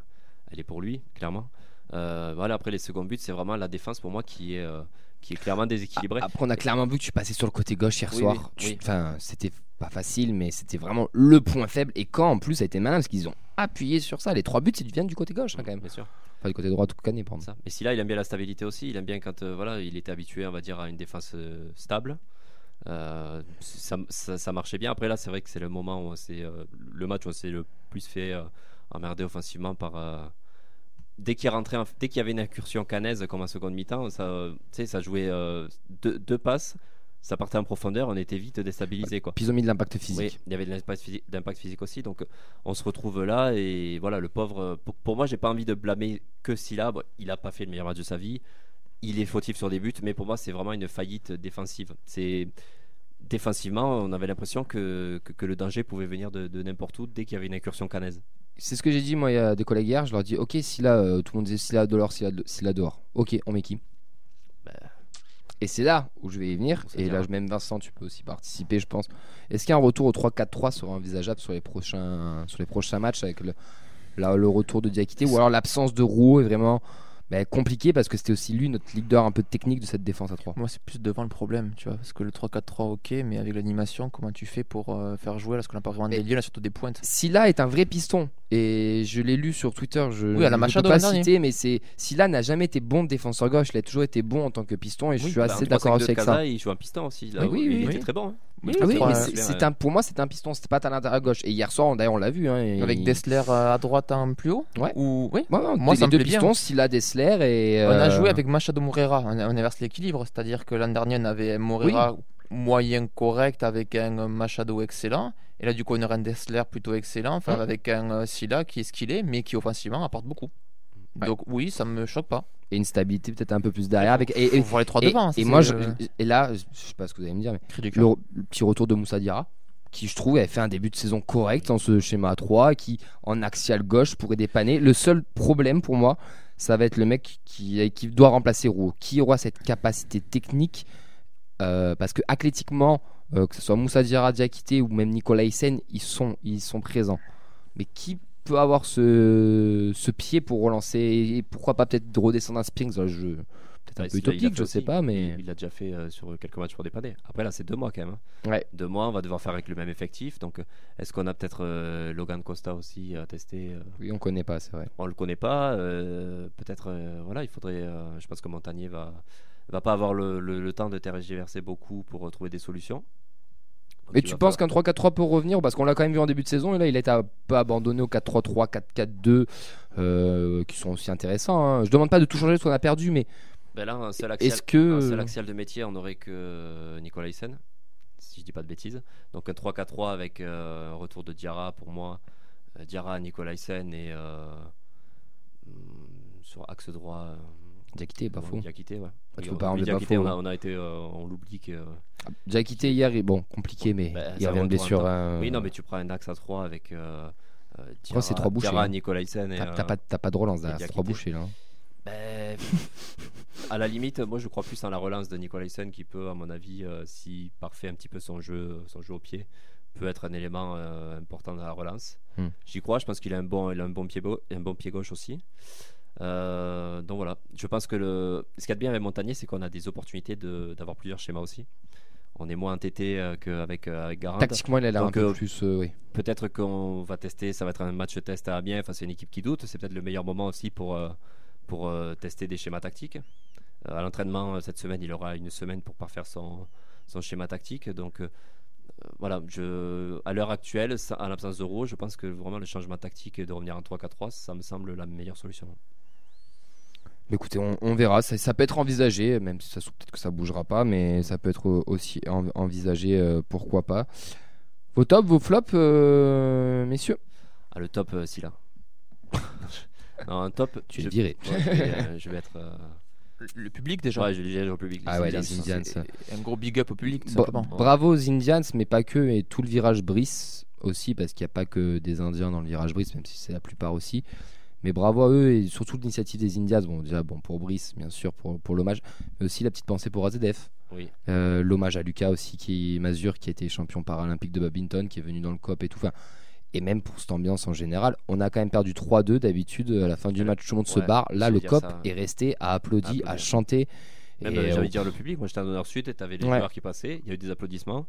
elle est pour lui, clairement. Euh, voilà, après les seconds buts, c'est vraiment la défense pour moi qui est, euh, qui est clairement déséquilibrée. Après, on a clairement vu que tu passais sur le côté gauche hier Oui, soir. oui. Enfin, c'était pas facile, mais c'était vraiment le point faible. Et quand en plus, ça a été malin parce qu'ils ont appuyé sur ça. Les trois buts, ils viennent du côté gauche hein, quand même. Bien sûr. Enfin, du côté droit, tout cané, pardon. Ça. Mais si là, il aime bien la stabilité aussi. Il aime bien quand euh, voilà, il était habitué, on va dire, à une défense stable. Euh, ça, ça- ça marchait bien. Après là, c'est vrai que c'est le moment où c'est le match où on s'est le plus fait euh, emmerder offensivement par. euh, dès qu'il en- dès qu'il y avait une incursion canaise comme en seconde mi-temps, ça, euh, tu sais, ça jouait euh, deux, deux passes, ça partait en profondeur, on était vite déstabilisé quoi. Puis ils ont mis de l'impact physique. Oui, il y avait de l'impact physique, d'impact physique aussi. Donc euh, on se retrouve là et voilà, le pauvre. euh, Pour, pour moi, j'ai pas envie de blâmer que Silla. Bon, il a pas fait le meilleur match de sa vie. Il est fautif sur des buts, mais pour moi, c'est vraiment une faillite défensive. C'est défensivement, on avait l'impression que, que, que le danger pouvait venir de, de n'importe où dès qu'il y avait une incursion canaise. C'est ce que j'ai dit moi il y a des collègues hier. Je leur dis Ok, si là, euh, tout le monde disait Silla dehors, Silla, de- Silla dehors. Ok, on met qui? Bah. Et c'est là où je vais y venir. Et là, même Vincent, tu peux aussi participer, je pense. Est-ce qu'un retour au 3-4-3 sera envisageable sur les prochains, sur les prochains matchs avec le, là, le retour de Diakité? Ou alors l'absence de Rouault est vraiment bah, compliqué parce que c'était aussi lui, notre leader un peu technique de cette défense à 3. Moi, c'est plus devant le problème, tu vois. Parce que le 3-4-3, ok, mais avec l'animation, comment tu fais pour euh, faire jouer Parce qu'on n'a pas vraiment des lieux, là, surtout des pointes? Silla est un vrai piston et je l'ai lu sur Twitter. Je Oui, à la ne peux pas citer, mais c'est Silla n'a jamais été bon défenseur gauche. Il a toujours été bon en tant que piston et je Oui, suis bah, assez d'accord 3-5-2 aussi avec de ça. Il joue un piston aussi. Là, Oui, oui, il oui, était oui. très bon. hein. Oui, bon, c'est euh, un, pour moi, c'est un piston. C'était pas à l'intérieur gauche. Et hier soir, d'ailleurs, on l'a vu. hein, et- Avec Dessler euh, à droite en plus haut Ouais. Ou... Oui. Ouais, ouais, Moi, ça me deux plaît bien. pistons, Silla, Dessler et. On a euh, joué avec Machado Moreira, on, on inverse l'équilibre, c'est-à-dire que l'an dernier on avait un Moreira moyen correct avec un Machado excellent, et là du coup on aurait un Dessler plutôt excellent, enfin avec un euh, Silla qui est ce qu'il est, mais qui offensivement apporte beaucoup. Ouais. Donc oui, ça me choque pas. Et une stabilité peut-être un peu plus derrière. Avec, et, et, voir les trois et- devant. et ça, moi, je, et là, je sais pas ce que vous allez me dire, mais le, petit retour de Moussa Diarra, qui je trouve avait fait un début de saison correct dans ce schéma à 3, qui en axial gauche pourrait dépanner. Le seul problème pour moi, ça va être le mec qui, qui doit remplacer Roux, qui aura cette capacité technique, euh, parce que athlétiquement, euh, que ce soit Moussa Diarra, Diakité ou même Nicolas Hyssen, ils sont, ils sont présents. Mais qui peut avoir ce, ce pied pour relancer et pourquoi pas peut-être redescendre un Springs là, je peut-être un peu utopique je sais aussi. pas mais Il l'a déjà fait euh, sur quelques matchs pour dépanner. Après là, c'est deux mois quand même. hein. Ouais. Deux mois, on va devoir faire avec le même effectif. Donc, euh, est-ce qu'on a peut-être euh, Logan Costa aussi à tester euh, oui on connaît pas c'est vrai On le connaît pas. peut-être, voilà, il faudrait. je pense que Montagnier va va pas avoir le, le- le temps de tergiverser beaucoup pour trouver des solutions. Donc, il tu penses qu'un 3-4-3 peut revenir Parce qu'on l'a quand même vu en début de saison et là il a été un peu abandonné au 4-3-3, 4-4-2 euh, qui sont aussi intéressants. hein. Je demande pas de tout changer ce qu'on a perdu, mais Ben là, un seul axial, est-ce que. un seul axial de métier, on aurait que euh, Nicolas Hyssen, si je dis pas de bêtises. Donc un 3-4-3 avec euh, un retour de Diarra pour moi. Euh, Diarra, Nicolas Hyssen et euh, hum, sur axe droit. Euh, Diakité est pas fou. Diakité, ouais. Tu peux pas on- enlever Diakité, on a, on a été, euh, on l'oublie que. Diakité hier, est bon, compliqué, mais Bah, il un revient de blessure. temps. hein. Oui, non, mais tu prends un axe à 3 avec. Euh, euh, c'est trois bouchées, hein. Nicolas Hyssen et. T'as t'as euh, pas, t'as pas de relance derrière, c'est trois bouchées là. hein. Ben, à la limite, moi je crois plus en la relance de Nicolas Hyssen qui peut, à mon avis, euh, si parfait un petit peu son jeu, son jeu au pied, peut être un élément euh, important dans la relance. Hmm. J'y crois, je pense qu'il a un bon, il a un bon pied, un bon pied gauche aussi. Euh, donc voilà, je pense que le, ce qu'il y a de bien avec Montagnier, c'est qu'on a des opportunités de- d'avoir plusieurs schémas aussi. on est moins entêté euh, qu'avec euh, avec Garand. Tactiquement, il a l'air un peu euh, plus. oui. Peut-être qu'on va tester, ça va être un match test à bien. Enfin, c'est une équipe qui doute. C'est peut-être le meilleur moment aussi pour, pour tester des schémas tactiques. À l'entraînement, cette semaine, il aura une semaine pour parfaire son, son schéma tactique. Donc, voilà, je, à l'heure actuelle, ça- à l'absence d'euro, je pense que vraiment le changement tactique et de revenir en 3-4-3, ça me semble la meilleure solution. Mais écoutez, on, on verra. Ça, ça peut être envisagé, même si ça peut-être que ça bougera pas, mais ça peut être aussi en- envisagé. euh, pourquoi pas. Vos tops, vos flops, euh, messieurs? Ah, le top, euh, Silla. non, un top. Tu je, es viré. ouais, je, vais, euh, je vais être. euh, Le, le public déjà. ouais, je vais au public. Ah ouais, Indians. les Indians. C'est Un gros big up au public, tout Bra- simplement. bravo aux Indians, mais pas que, et tout le virage Brice aussi, parce qu'il n'y a pas que des Indiens dans le virage Brice, même si c'est la plupart aussi. Mais bravo à eux, et surtout l'initiative des Indians. Bon, déjà, bon, pour Brice, bien sûr, pour, pour l'hommage, mais aussi la petite pensée pour AZF. Oui. Euh, l'hommage à Lucas aussi, qui est Mazur, qui a été champion paralympique de badminton, qui est venu dans le COP et tout. Enfin, et même pour cette ambiance en général, on a quand même perdu 3-2 d'habitude à la fin du Ouais, match, tout le monde se barre. Là, j'allais le COP ça. est resté à applaudir, à chanter. Même, euh, euh, j'ai envie de dire le public, moi j'étais en honneur suite et t'avais les Ouais. joueurs qui passaient, il y a eu des applaudissements.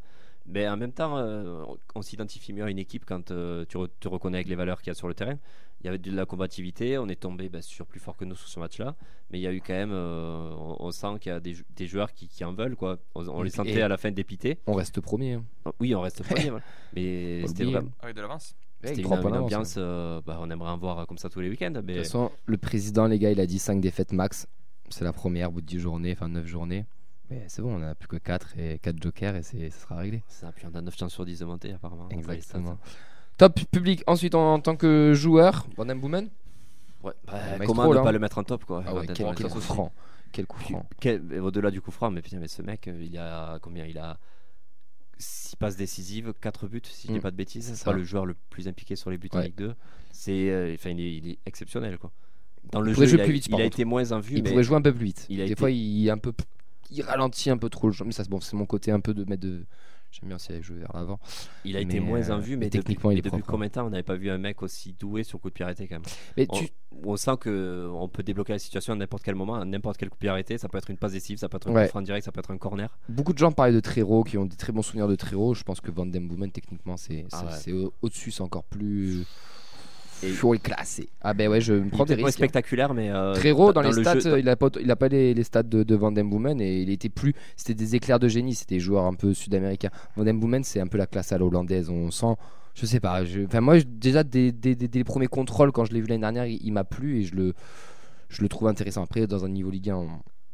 Mais en même temps, euh, on- on s'identifie mieux à une équipe quand euh, tu re- te reconnais avec les valeurs qu'il y a sur le terrain. Il y avait de la combativité, on est tombé bah, sur plus fort que nous sur ce match-là. Mais il y a eu quand même, euh, on, on sent qu'il y a des, jou- des joueurs qui, qui en veulent. Quoi. On, les sentait et- à la fin dépiter. On reste premier. hein. Oui, on reste premier. voilà. Mais c'était vraiment. Avec de l'avance. C'était une, une ambiance, euh, bah, on aimerait en voir comme ça tous les week-ends. De toute façon, le président, les gars, il a dit 5 défaites max. C'est la première au bout de 10 journées, enfin 9 journées. Mais c'est bon, on a plus que 4 et 4 jokers et c'est- ça sera réglé. ça, puis on a 9 chances sur 10 de monter apparemment. Exactement. Top public, ensuite en, en tant que joueur, Van Boomen. Ouais, bah, maestro, comment ne là. pas le mettre en top quoi Ah ouais, quel, coup franc. Quel coup franc. Au-delà du coup franc, mais putain, mais ce mec, euh, il a combien Il a 6 passes décisives, 4 buts, si je dis Mm. pas de bêtises. C'est pas le joueur le plus impliqué sur les buts en Ouais. Ligue 2. C'est, euh, il, est, il est exceptionnel quoi. Dans le Il jeu, jouer il a, plus vite, il par a contre. été moins en vue, Il mais pourrait jouer un peu plus vite. il a Des été- fois, il, un peu, il ralentit un peu trop le jeu. Mais ça, bon, c'est mon côté un peu de mettre de. J'aime bien aussi aller jouer vers l'avant. il a été moins en euh, vue. mais Mais, techniquement, il depuis, est mais depuis propre, combien de temps on n'avait pas vu un mec aussi doué sur coup de pied arrêté quand même Mais on, tu, on sent que on peut débloquer la situation à n'importe quel moment, à n'importe quel coup de pied arrêté. Ça peut être une passe décisive, ça peut être un Ouais. coup franc direct, ça peut être un corner. beaucoup de gens parlaient de Trero qui ont des très bons souvenirs de Trero. Je pense que Van Den Boomen, techniquement, c'est Ah c'est- ouais. au-dessus, c'est encore plus. Et- chaud et classé. Ah ben ouais, je me Il prends est des risques. spectaculaire, mais euh, Trero dans, les le stats, jeu- il a pas, il a pas les, les stats de, de Van Den Boomen et il était plus, c'était des éclairs de génie, c'était des joueurs un peu sud-américains. Van Den Boomen, c'est un peu la classe à l'hollandaise. On sent, je sais pas, je- enfin moi déjà dès, dès- dès- dès les premiers contrôles quand je l'ai vu l'année dernière, il, il m'a plu et je le, je le trouve intéressant. Après dans un niveau Ligue 1, on,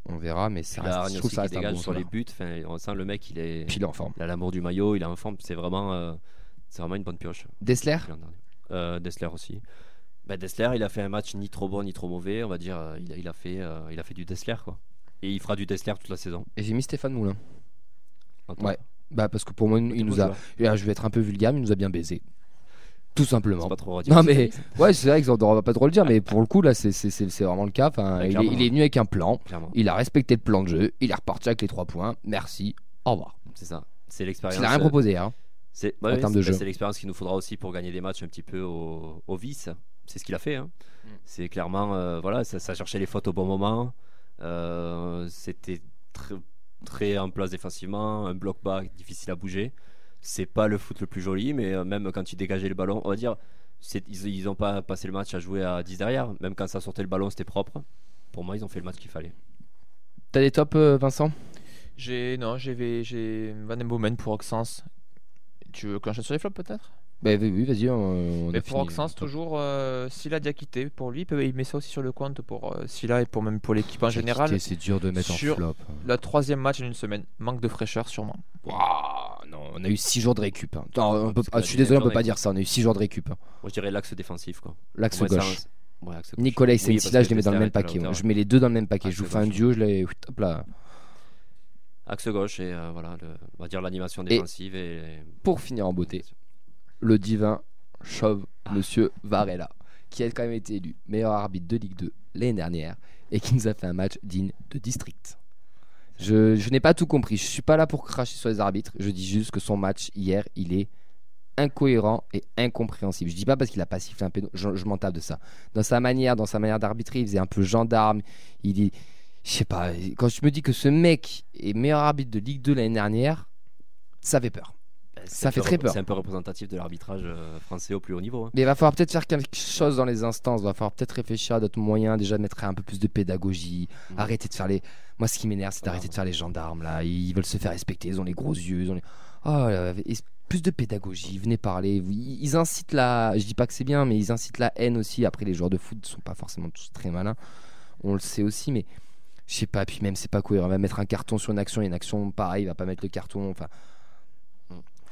on verra, mais reste, je trouve ça qui reste un dégage bon sur les buts. Enfin, on sent le mec, il est, est en forme. il a l'amour du maillot, il est en forme. C'est vraiment, euh, c'est vraiment une bonne pioche. Dessler. Euh, Dessler aussi. Bah, Dessler, il a fait un match ni trop bon ni trop mauvais. On va dire, euh, il, a, il a fait, euh, il a fait du Dessler quoi. Et il fera du Dessler toute la saison. et j'ai mis Stéphane Moulin. Ouais. Bah parce que pour moi, il nous a, Ah, je vais être un peu vulgaire, mais il nous a bien baisé. Tout simplement. C'est pas trop. Non mais ouais c'est vrai qu'on va pas trop le dire mais pour le coup là c'est vraiment le cas. Enfin, Ouais, il, est, il est venu avec un plan, Clairement, il a respecté le plan de jeu, il est reparti avec les trois points. Merci, au revoir. c'est ça. C'est l'expérience. Il n'a rien proposé hein. C'est ouais, bah, c'est l'expérience qu'il nous faudra aussi pour gagner des matchs un petit peu au, au vice. C'est ce qu'il a fait. hein. Mm. C'est clairement, euh, voilà, ça, ça cherchait les fautes au bon moment. Euh, C'était très, très en place défensivement, un bloc bas difficile à bouger. C'est pas le foot le plus joli, mais euh, même quand il dégageait le ballon, on va dire, ils, ils ont pas passé le match à jouer à 10 derrière. Même quand ça sortait le ballon, c'était propre. Pour moi, ils ont fait le match qu'il fallait. T'as des tops Vincent? J'ai non, j'ai Van den Boomen pour Oxens. Tu veux que j'enchaîne sur les flops peut-être? Bah oui, oui vas-y on, on a Mais pour fini. Oxens, toujours euh, Silla Diakité pour lui. il met ça aussi sur le compte pour euh, Silla et pour même pour l'équipe en général. C'est dur de mettre Sur- en flop. La troisième match en une semaine. Manque de fraîcheur sûrement. Waouh, non, on a eu 6 jours de récup. hein. Non, on peut- Parce ah, qu'on a je suis désolé on peut pas dire ça, on a eu 6 jours de récup. hein. Moi, je dirais l'axe défensif. Quoi. L'axe gauche. ça- ouais, axe gauche. Nicolas et Oui, que je les mets dans le même paquet. Je mets les deux dans le même paquet. Axe Je vous fais un duo, je les. Hop là. Axe gauche et euh, voilà, le- on va dire l'animation défensive et, Pour finir en beauté, le divin chauve, Ah. monsieur Varela, qui a quand même été élu meilleur arbitre de Ligue 2 l'année dernière et qui nous a fait un match digne de district. Je, je n'ai pas tout compris. Je suis pas là pour cracher sur les arbitres. Je dis juste que son match hier, il est incohérent et incompréhensible. Je dis pas parce qu'il a pas sifflé un je, je m'en tape de ça. Dans sa manière, dans sa manière d'arbitrer, il faisait un peu gendarme. Il est, je sais pas. Quand je me dis que ce mec est meilleur arbitre de Ligue 2 l'année dernière, ça fait peur. C'est Ça fait très peur. C'est un peu représentatif de l'arbitrage euh, français au plus haut niveau. hein. Mais il va falloir peut-être faire quelque chose dans les instances. Il va falloir peut-être réfléchir à d'autres moyens. Déjà, mettre un peu plus de pédagogie. Mhm. Arrêter de faire les. Moi, ce qui m'énerve, c'est d'arrêter de faire les gendarmes. Là, ils veulent se faire respecter. Ils ont les gros yeux. Ils ont les... Oh, là, et plus de pédagogie. Venez parler. Ils incitent la. Je dis pas que c'est bien, mais ils incitent la haine aussi. Après, les joueurs de foot ne sont pas forcément tous très malins. On le sait aussi, mais je sais pas. Puis même, c'est pas cohérent. Il va mettre un carton sur une action. A une action pareil. Il va pas mettre le carton. Enfin.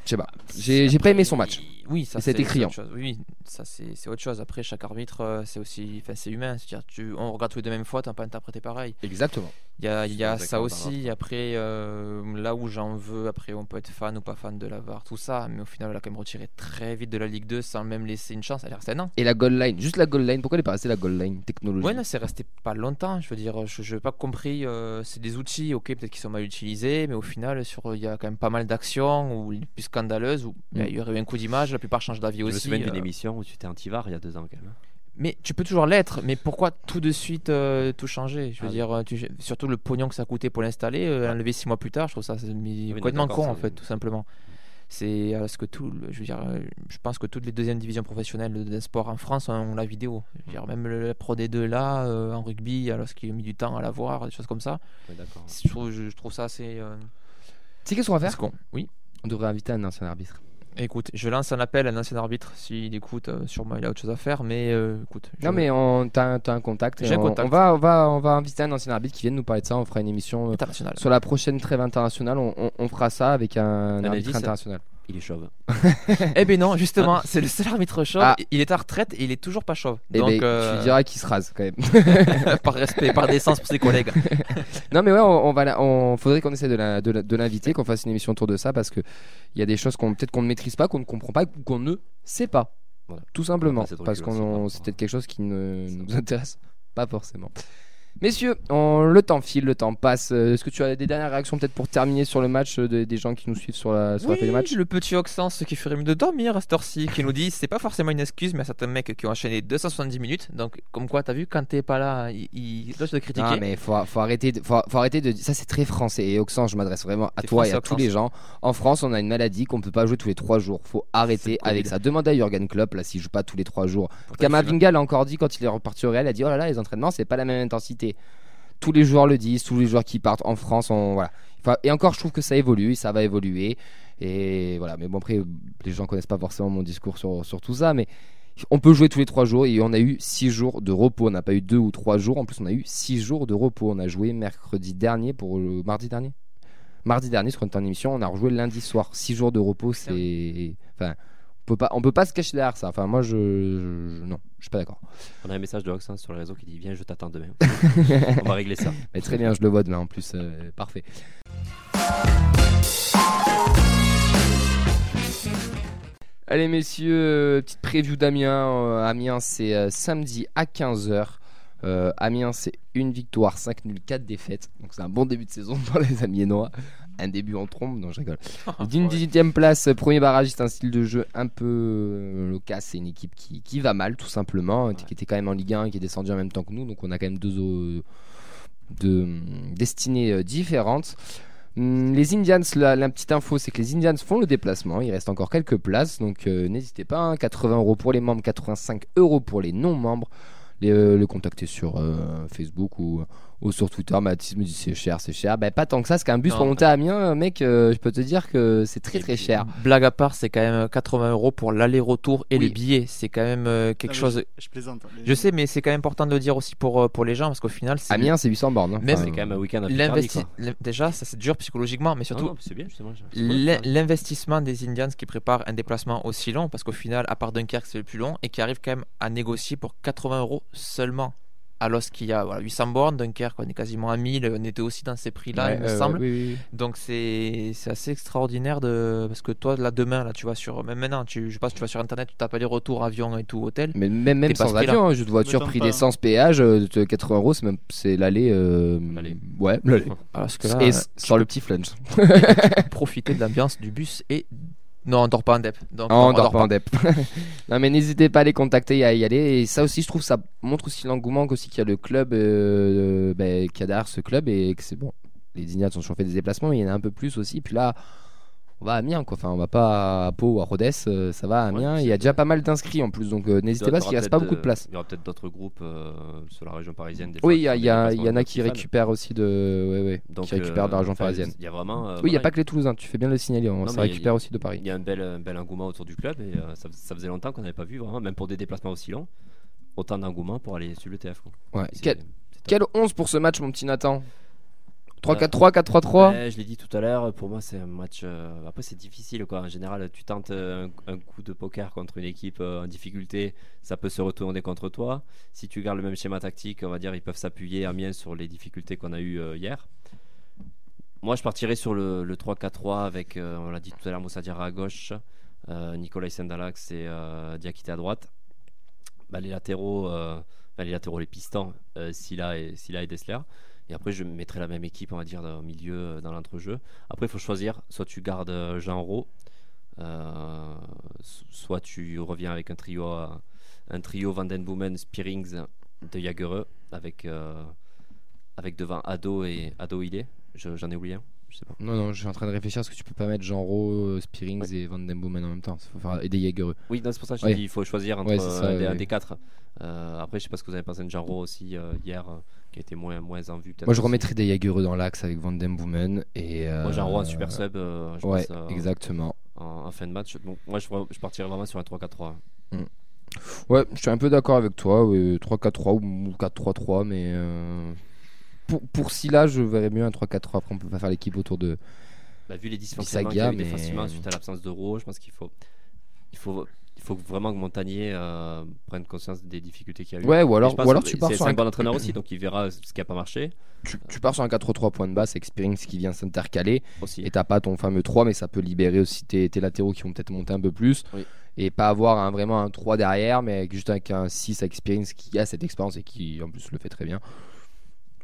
Je sais pas. J'ai pas aimé son match. Oui, ça Et été criant. c'est autre chose. Oui, ça c'est autre chose. Après, chaque arbitre, euh, c'est aussi, enfin, c'est humain. C'est-à-dire, tu, on regarde tous les deux mêmes fautes, on peut interpréter pareil. Exactement. Il y a, y ça aussi. Après, euh, là où j'en veux, après, on peut être fan ou pas fan de la VAR, tout ça. Mais au final, elle a quand même retiré très vite de la Ligue 2 sans même laisser une chance. Elle est restée un an. Et la goal line, juste la goal line, pourquoi elle est pas restée la goal line technologie Ouais, non, c'est resté pas longtemps. Je veux dire, je n'ai pas compris. euh, c'est des outils, ok, peut-être qu'ils sont mal utilisés, mais au final, sur il y a quand même pas mal d'actions ou les plus scandaleuses où il y a- Mm. il y aurait eu un coup d'image. La plupart changent d'avis Je me aussi. souviens d'une euh, émission où tu étais anti-VAR il y a deux ans quand même. Mais tu peux toujours l'être, mais pourquoi tout de suite euh, tout changer? Je veux Ah dire, euh, tu- surtout le pognon que ça a coûté pour l'installer, euh, l'enlever six mois plus tard, je trouve ça complètement con en fait, tout simplement. C'est euh, ce que tout, je veux dire, je pense que toutes les deuxièmes divisions professionnelles de- d'un sport en France ont la vidéo. Je veux dire, même le, Pro D2 là, euh, en rugby, alors qu'il a mis du temps à la voir, des choses comme ça. Ouais. Je trouve, je, je trouve ça assez. Euh, Tu sais qu'est-ce qu'on va faire? con. Oui. On devrait inviter un ancien arbitre. Écoute, je lance un appel à un ancien arbitre s'il écoute. euh, sûrement, il a autre chose à faire, mais euh, écoute. je- Non mais on t'as t'as un contact. J'ai un on, contact. on va on va on va inviter un ancien arbitre qui vienne nous parler de ça. On fera une émission euh, sur la prochaine trêve internationale. On, fera ça avec un, arbitre international. Il est chauve. Eh ben non, justement, c'est le seul arbitre chauve. Ah. Il est à retraite et il est toujours pas chauve. Donc, ben, tu euh, lui diras qu'il se rase quand même. par respect, par décence pour ses collègues. non mais ouais, on, on va la- on faudrait qu'on essaie de la- de la- de l'inviter, qu'on fasse une émission autour de ça parce que il y a des choses qu'on peut-être qu'on ne maîtrise pas, qu'on ne comprend pas, ou qu'on ne sait pas. Voilà. Tout simplement, parce qu'on c'est peut-être quelque chose qui ne nous intéresse pas forcément. Messieurs, on- le temps file, le temps passe. Euh, Est-ce que tu as des dernières réactions peut-être pour terminer sur le match euh, de- des gens qui nous suivent sur la, sur la feuille de match le petit Oxens qui ferait mieux de dormir à cette heure-ci, qui nous dit c'est pas forcément une excuse, mais a certains mecs qui ont enchaîné 270 minutes. Donc, comme quoi, t'as vu, quand t'es pas là, il, il doit te critiquer. Non, mais faut, faut arrêter, de, faut, faut arrêter de. Ça, c'est très français. Et Oxen, je m'adresse vraiment à toi et à tous Oxens. les gens. En France, on a une maladie qu'on peut pas jouer tous les trois jours. Faut arrêter avec ça. Demande à Jurgen Klopp, là, s'il joue pas tous les trois jours. Kamavinga l'a encore dit quand il est reparti au Real. Il a dit Oh là là, les entraînements, c'est pas la même intensité. Tous les joueurs le disent, tous les joueurs qui partent en France, on, voilà. Enfin, et encore, je trouve que ça évolue, ça va évoluer. Et voilà. Mais bon, après, les gens connaissent pas forcément mon discours sur, sur tout ça, mais. On peut jouer tous les trois jours et on a eu six jours de repos. On n'a pas eu deux ou trois jours. En plus, on a eu six jours de repos. On a joué mercredi dernier pour le mardi dernier? Mardi dernier, sur une émission, on a rejoué lundi soir. Six jours de repos, c'est. Enfin, peut pas, on peut pas se cacher derrière ça. Enfin, moi, je, je- non, je suis pas d'accord. On a un message de Oxens sur les réseaux qui dit Viens, je t'attends demain. On va régler ça. Mais très bien, je le vois demain en plus. euh, parfait. Allez messieurs, euh, petite preview d'Amiens. Euh, Amiens c'est samedi à 15h. Amiens c'est une victoire, 5 nuls, 4 défaites. Donc c'est un bon début de saison pour les Amiénois. Un début en trombe, non je rigole. D'une 18ème place, premier barrage, c'est un style de jeu un peu euh, loquace. C'est une équipe qui, qui va mal tout simplement, qui était quand même en Ligue 1 et qui est descendue en même temps que nous. Donc on a quand même deux, deux hum, destinées euh, différentes. Hum, Les Indians, la, la petite info, c'est que les Indians font le déplacement. Il reste encore quelques places, donc euh, n'hésitez pas. hein, 80 euros pour les membres, 85 euros pour les non-membres. Les, euh, le contacter sur euh, Facebook ou, ou sur Twitter. Mathis me dit c'est cher, c'est cher. Ben, pas tant que ça, parce qu'un bus Non, pour monter à Amiens, mec, euh, je peux te dire que c'est très très cher. Blague à part, c'est quand même 80 euros pour l'aller-retour et Oui. le billet. C'est quand même euh, quelque Non, mais chose. Je, je plaisante. hein, les- Je sais, mais c'est quand même important de le dire aussi pour, euh, pour les gens parce qu'au final, c'est. Amiens, c'est 800 bornes. hein. Même- Enfin, C'est quand même un week-end l'investi- l'in- Déjà, ça c'est dur psychologiquement, mais surtout non, c'est bien justement. l'investissement des Indians qui préparent un déplacement aussi long, parce qu'au final, à part Dunkerque, c'est le plus long, et qui arrivent quand même à négocier pour 80 euros seulement. Alors qu'il y a voilà, 800 bornes, Dunkerque, on est quasiment à 1000, on était aussi dans ces prix-là, ouais, il me euh, semble. oui, oui, oui. Donc c'est c'est assez extraordinaire de parce que toi là demain là tu vas sur même maintenant tu je sais pas si tu vas sur internet tu tapes les retours avion et tout hôtel Mais même, même sans avion, hein, juste voiture, prix d'essence, péage, euh, de 80 euros, c'est même c'est l'aller. euh, L'aller. Ouais, l'aller. parce que là Et euh, s- sur le petit flunch. profiter de l'ambiance du bus et non on dort pas en dep donc non, on dort pas en dep. non mais n'hésitez pas à les contacter et à y aller. Et ça aussi, je trouve, ça montre aussi l'engouement aussi qu'il y a le club, euh, ben, qu'il y a derrière ce club et que c'est bon. Les Indians ont toujours fait des déplacements, mais il y en a un peu plus aussi. Puis là, on va à Amiens quoi. Enfin, on va pas à Pau ou à Rodez, euh, ça va à Amiens. Il y a déjà pas mal d'inscrits en plus, donc euh, n'hésitez pas parce qu'il reste pas beaucoup de place. Il y aura peut-être d'autres groupes euh, sur la région parisienne. des Oui, il y, en a qui récupèrent aussi de, ouais, ouais, Donc, qui récupèrent de la région enfin, parisienne. Il y a vraiment. Oui, il n'y a pas que les Toulousains, tu fais bien de le signaler, on- Non, ça a- récupère aussi de Paris. Il y a un bel, un bel engouement autour du club et ça, ça faisait longtemps qu'on n'avait pas vu vraiment, même pour des déplacements aussi longs, autant d'engouement pour aller suivre le TF. quoi. Ouais. Quel, quel 11 pour ce match, mon petit Nathan? 3-4-3, 4-3-3 Ouais, je l'ai dit tout à l'heure, pour moi c'est un match. euh, Après c'est difficile quoi. En général, tu tentes euh, un, un coup de poker contre une équipe euh, en difficulté, ça peut se retourner contre toi. Si tu gardes le même schéma tactique, on va dire ils peuvent s'appuyer à mien sur les difficultés qu'on a eues euh, hier. Moi je partirais sur le, le 3-4-3 avec, on l'a dit tout à l'heure, Moussa Diarra à gauche, Nicolas Sendalax et Diakité à droite. Bah, les latéraux, enfin, les latéraux, les pistons, Silla et, Silla et Dessler. Et après, je mettrai la même équipe, on va dire, au milieu, euh, dans l'entrejeu. Après, il faut choisir. Soit tu gardes euh, Jean Rowe, euh, so- soit tu reviens avec un trio, à- un trio Van Den Boomen, Spearings, de Jagereux, avec, euh, avec devant Ado et Ado Ilé. Je- J'en ai oublié un, je sais pas. Non, non, je suis en train de réfléchir parce que tu peux pas mettre Jean Rowe, Spearings et Van Den Boomen en même temps. Faut faire- et des Jaegereux. Oui, c'est pour ça que je Ouais. dis il faut choisir entre Ouais, c'est ça, euh, des, ouais. un des quatre. Euh, après, je sais pas ce que vous avez pensé de Jean Rowe aussi euh, hier, euh, qui a été moins, moins en vue. Moi, je remettrais des Jaegereux dans l'axe avec Van Den Boomen. Et, euh, Moi, Jean Rowe, un super sub, euh, je Ouais, pense, euh, exactement. en, en fin de match. Donc, moi, je, je partirais vraiment sur un 3-4-3. Ouais, je suis un peu d'accord avec toi. ouais, 3-4-3 ou 4-3-3, mais euh, pour, pour Silla, je verrais mieux un 3-4-3. Après, on peut pas faire l'équipe autour de. Bah, vu les dysfonctionnements qu'il y Bissaga, a eu mais- défensivement suite à l'absence d'Euro, je pense qu'il faut, il faut, il faut vraiment que Montagnier euh, prenne conscience des difficultés qu'il y a eu. Ouais, ou alors, ou alors tu pars sur un, bon entraîneur aussi, donc il verra ce qui a pas marché tu, tu pars sur un 4-3 point de basse avec Spearings qui vient s'intercaler. Et t'as pas ton fameux 3, mais ça peut libérer aussi tes, tes latéraux qui vont peut-être monter un peu plus. Oui. Et pas avoir un, vraiment un 3 derrière, mais avec, juste avec un 6 avec Spearings qui a cette expérience et qui en plus le fait très bien.